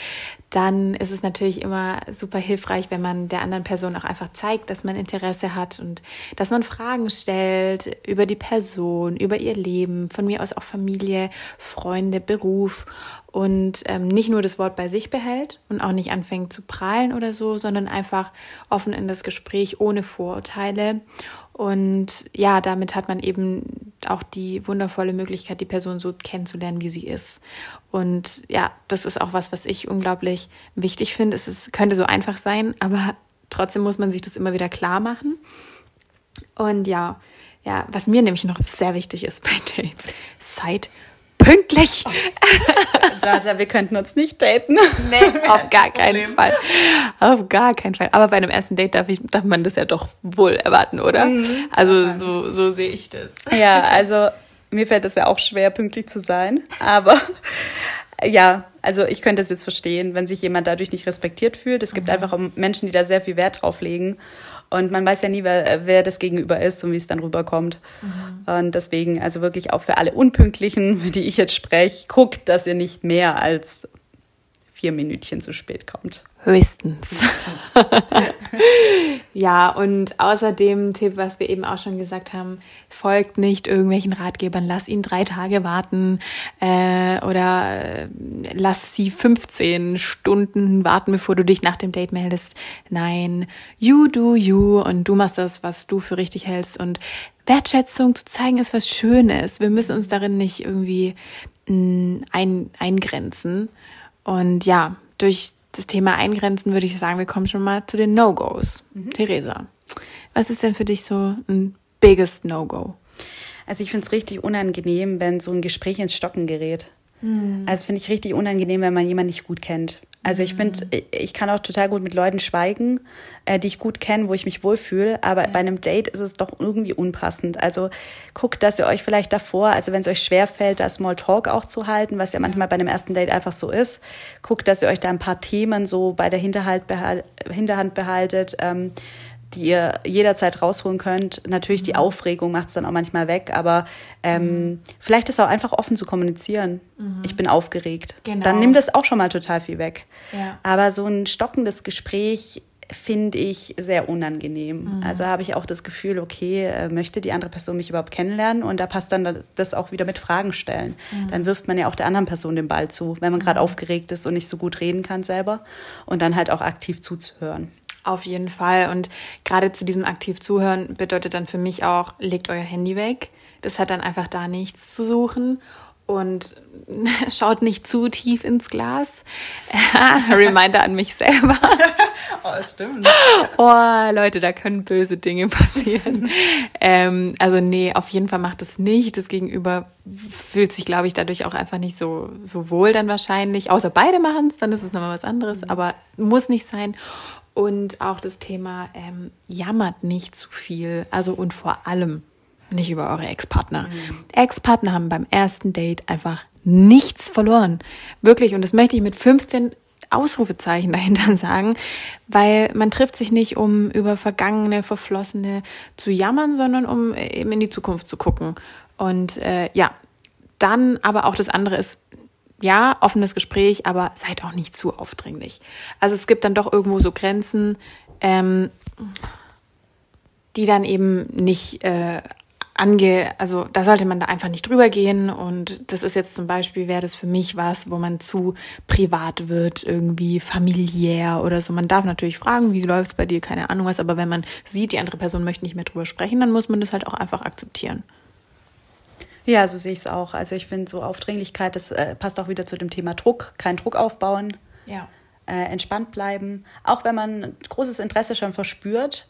[SPEAKER 1] dann ist es natürlich immer super hilfreich, wenn man der anderen Person auch einfach zeigt, dass man Interesse hat und dass man Fragen stellt über die Person, über ihr Leben, von mir aus auch Familie, Freunde, Beruf und ähm, nicht nur das Wort bei sich behält und auch nicht anfängt zu prahlen oder so, sondern einfach offen in das Gespräch ohne Vorurteile. Und ja, damit hat man eben auch die wundervolle Möglichkeit, die Person so kennenzulernen, wie sie ist. Und ja, das ist auch was, was ich unglaublich wichtig finde. Es ist, könnte so einfach sein, aber trotzdem muss man sich das immer wieder klar machen. Und ja, ja, was mir nämlich noch sehr wichtig ist bei Dates, seid pünktlich. Oh. <laughs>
[SPEAKER 2] Jaja, wir könnten uns nicht daten.
[SPEAKER 1] Nee, auf gar keinen Fall. Auf gar keinen Fall. Aber bei einem ersten Date darf, ich, darf man das ja doch wohl erwarten, oder? Mhm. Also so, so sehe ich das.
[SPEAKER 2] Ja, also mir fällt es ja auch schwer, pünktlich zu sein. Aber <laughs> ja, also ich könnte es jetzt verstehen, wenn sich jemand dadurch nicht respektiert fühlt. Es gibt mhm. einfach Menschen, die da sehr viel Wert drauf legen. Und man weiß ja nie, wer, wer das Gegenüber ist und wie es dann rüberkommt. Mhm. Und deswegen, also wirklich auch für alle Unpünktlichen, <laughs> für die ich jetzt spreche, guckt, dass ihr nicht mehr als vier Minütchen zu spät kommt.
[SPEAKER 1] Höchstens. <laughs> ja, und außerdem Tipp, was wir eben auch schon gesagt haben, folgt nicht irgendwelchen Ratgebern, lass ihn drei Tage warten äh, oder äh, lass sie 15 Stunden warten, bevor du dich nach dem Date meldest. Nein, you do you und du machst das, was du für richtig hältst und Wertschätzung zu zeigen ist was Schönes. Wir müssen uns darin nicht irgendwie mh, mm, ein, eingrenzen. Und ja, durch das Thema Eingrenzen würde ich sagen, wir kommen schon mal zu den No-Gos. Mhm. Theresa, was ist denn für dich so ein biggest No-Go?
[SPEAKER 2] Also ich finde es richtig unangenehm, wenn so ein Gespräch ins Stocken gerät. Mhm. Also finde ich richtig unangenehm, wenn man jemanden nicht gut kennt. Also ich finde, mhm. ich kann auch total gut mit Leuten schweigen, äh, die ich gut kenne, wo ich mich wohlfühle, aber ja. bei einem Date ist es doch irgendwie unpassend. Also guckt, dass ihr euch vielleicht davor, also wenn es euch schwerfällt, da Small Talk auch zu halten, was ja manchmal bei einem ersten Date einfach so ist, guckt, dass ihr euch da ein paar Themen so bei der Hinterhalt behal Hinterhand behaltet. Ähm, die ihr jederzeit rausholen könnt. Natürlich die mhm. Aufregung macht es dann auch manchmal weg, aber ähm, mhm. vielleicht ist auch einfach offen zu kommunizieren. Mhm. Ich bin aufgeregt. Genau. Dann nimmt das auch schon mal total viel weg. Ja. Aber so ein stockendes Gespräch finde ich sehr unangenehm. Mhm. Also habe ich auch das Gefühl, okay, äh, möchte die andere Person mich überhaupt kennenlernen? Und da passt dann das auch wieder mit Fragen stellen. Mhm. Dann wirft man ja auch der anderen Person den Ball zu, wenn man gerade mhm. aufgeregt ist und nicht so gut reden kann selber. Und dann halt auch aktiv zuzuhören.
[SPEAKER 1] Auf jeden Fall. Und gerade zu diesem aktiv zuhören bedeutet dann für mich auch, legt euer Handy weg. Das hat dann einfach da nichts zu suchen. Und <laughs> schaut nicht zu tief ins Glas. <laughs> Reminder an mich selber. <laughs> oh, das stimmt. Oh, Leute, da können böse Dinge passieren. ähm, also nee, auf jeden Fall macht es nicht. Das Gegenüber fühlt sich, glaube ich, dadurch auch einfach nicht so, so wohl dann wahrscheinlich. Außer beide machen es, dann ist es nochmal was anderes. Mhm. Aber muss nicht sein. Und auch das Thema ähm, jammert nicht zu viel. Also und vor allem nicht über eure Ex-Partner. Mhm. Ex-Partner haben beim ersten Date einfach nichts verloren. Wirklich. Und das möchte ich mit 15 Ausrufezeichen dahinter <laughs> sagen, weil man trifft sich nicht, um über vergangene, verflossene zu jammern, sondern um eben in die Zukunft zu gucken. Und äh, ja, dann aber auch das andere ist, ja, offenes Gespräch, aber seid auch nicht zu aufdringlich. Also es gibt dann doch irgendwo so Grenzen, ähm, die dann eben nicht äh, ange, also da sollte man da einfach nicht drüber gehen. Und das ist jetzt zum Beispiel, wäre das für mich was, wo man zu privat wird, irgendwie familiär oder so. Man darf natürlich fragen, wie läuft's bei dir, keine Ahnung was, aber wenn man sieht, die andere Person möchte nicht mehr drüber sprechen, dann muss man das halt auch einfach akzeptieren.
[SPEAKER 2] Ja, so sehe ich es auch. Also ich finde so Aufdringlichkeit, das äh, passt auch wieder zu dem Thema Druck, keinen Druck aufbauen. Ja. Äh, entspannt bleiben. Auch wenn man großes Interesse schon verspürt,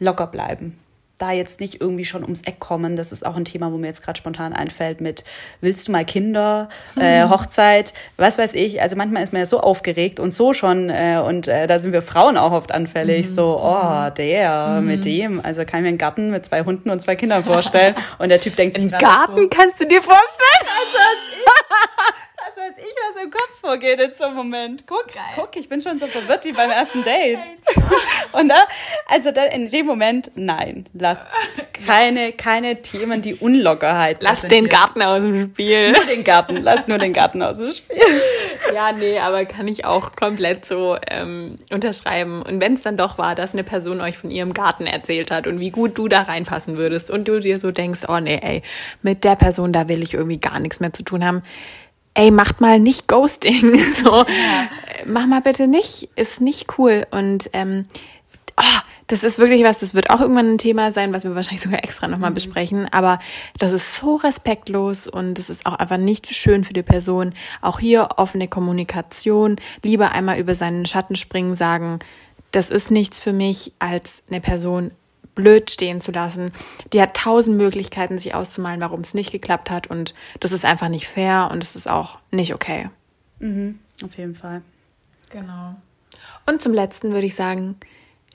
[SPEAKER 2] locker bleiben da jetzt nicht irgendwie schon ums Eck kommen. Das ist auch ein Thema, wo mir jetzt gerade spontan einfällt mit willst du mal Kinder, hm. äh, Hochzeit, was weiß ich. Also manchmal ist man ja so aufgeregt und so schon äh, und äh, da sind wir Frauen auch oft anfällig. Mhm. So, oh, mhm. der mhm. mit dem. Also kann ich mir einen Garten mit zwei Hunden und zwei Kindern vorstellen <laughs> und der Typ denkt sich
[SPEAKER 1] Einen Garten so, kannst du dir vorstellen? <laughs> Also, <laughs>
[SPEAKER 2] weiß ich, was im Kopf vorgeht in so einem Moment. Guck, Geil. guck, ich bin schon so verwirrt wie beim ersten <laughs> Date. <laughs> Und da, also da in dem Moment, nein, lasst <laughs> keine, keine Themen, die Unlockerheit.
[SPEAKER 1] Lasst den Garten aus dem Spiel.
[SPEAKER 2] Nur den Garten, lasst nur den Garten aus dem Spiel.
[SPEAKER 1] Ja, nee, aber kann ich auch komplett so ähm, unterschreiben. Und wenn es dann doch war, dass eine Person euch von ihrem Garten erzählt hat und wie gut du da reinpassen würdest und du dir so denkst, oh nee, ey, mit der Person, da will ich irgendwie gar nichts mehr zu tun haben ey, macht mal nicht Ghosting. <laughs> so, ja. mach mal bitte nicht, ist nicht cool. Und ähm, oh, das ist wirklich was, das wird auch irgendwann ein Thema sein, was wir wahrscheinlich sogar extra nochmal mhm. besprechen. Aber das ist so respektlos und das ist auch einfach nicht schön für die Person. Auch hier offene Kommunikation, lieber einmal über seinen Schatten springen, sagen, das ist nichts für mich, als eine Person blöd stehen zu lassen. Die hat tausend Möglichkeiten, sich auszumalen, warum es nicht geklappt hat. Und das ist einfach nicht fair und es ist auch nicht okay.
[SPEAKER 2] Mhm, auf jeden Fall.
[SPEAKER 1] Genau. Und zum letzten würde ich sagen,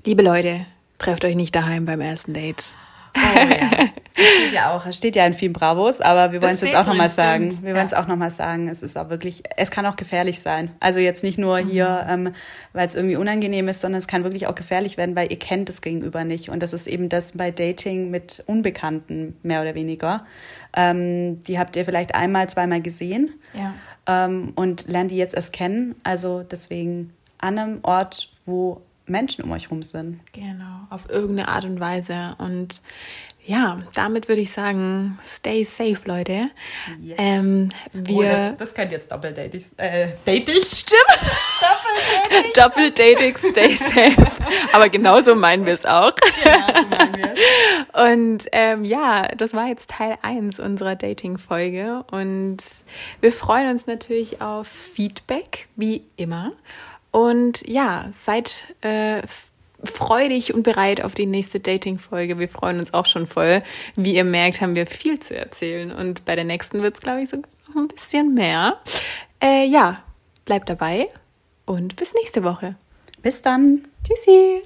[SPEAKER 1] liebe Leute, trefft euch nicht daheim beim ersten Date. Oh,
[SPEAKER 2] ja. <laughs> steht ja auch, steht ja in vielen Bravos, aber wir wollen es jetzt auch nochmal sagen. Wir ja. wollen es auch nochmal sagen. Es ist auch wirklich, es kann auch gefährlich sein. Also jetzt nicht nur hier, mhm. ähm, weil es irgendwie unangenehm ist, sondern es kann wirklich auch gefährlich werden, weil ihr kennt das Gegenüber nicht. Und das ist eben das bei Dating mit Unbekannten, mehr oder weniger. Ähm, die habt ihr vielleicht einmal, zweimal gesehen. Ja. Ähm, und lernt die jetzt erst kennen. Also deswegen an einem Ort, wo Menschen um euch rum sind.
[SPEAKER 1] Genau, auf irgendeine Art und Weise. Und ja, damit würde ich sagen, stay safe, Leute. Yes. Ähm, wir oh,
[SPEAKER 2] das, das könnte jetzt Doppeldating. Äh, Dating?
[SPEAKER 1] Stimmt. Doppeldating. Doppeldating, stay safe. Aber genauso meinen wir es auch. Genau, so meinen wir Und ähm, ja, das war jetzt Teil 1 unserer Dating-Folge. Und wir freuen uns natürlich auf Feedback, wie immer. Und ja, seid äh, freudig und bereit auf die nächste Dating-Folge. Wir freuen uns auch schon voll. Wie ihr merkt, haben wir viel zu erzählen. Und bei der nächsten wird es, glaube ich, sogar noch ein bisschen mehr. Äh, ja, bleibt dabei und bis nächste Woche.
[SPEAKER 2] Bis dann.
[SPEAKER 1] Tschüssi.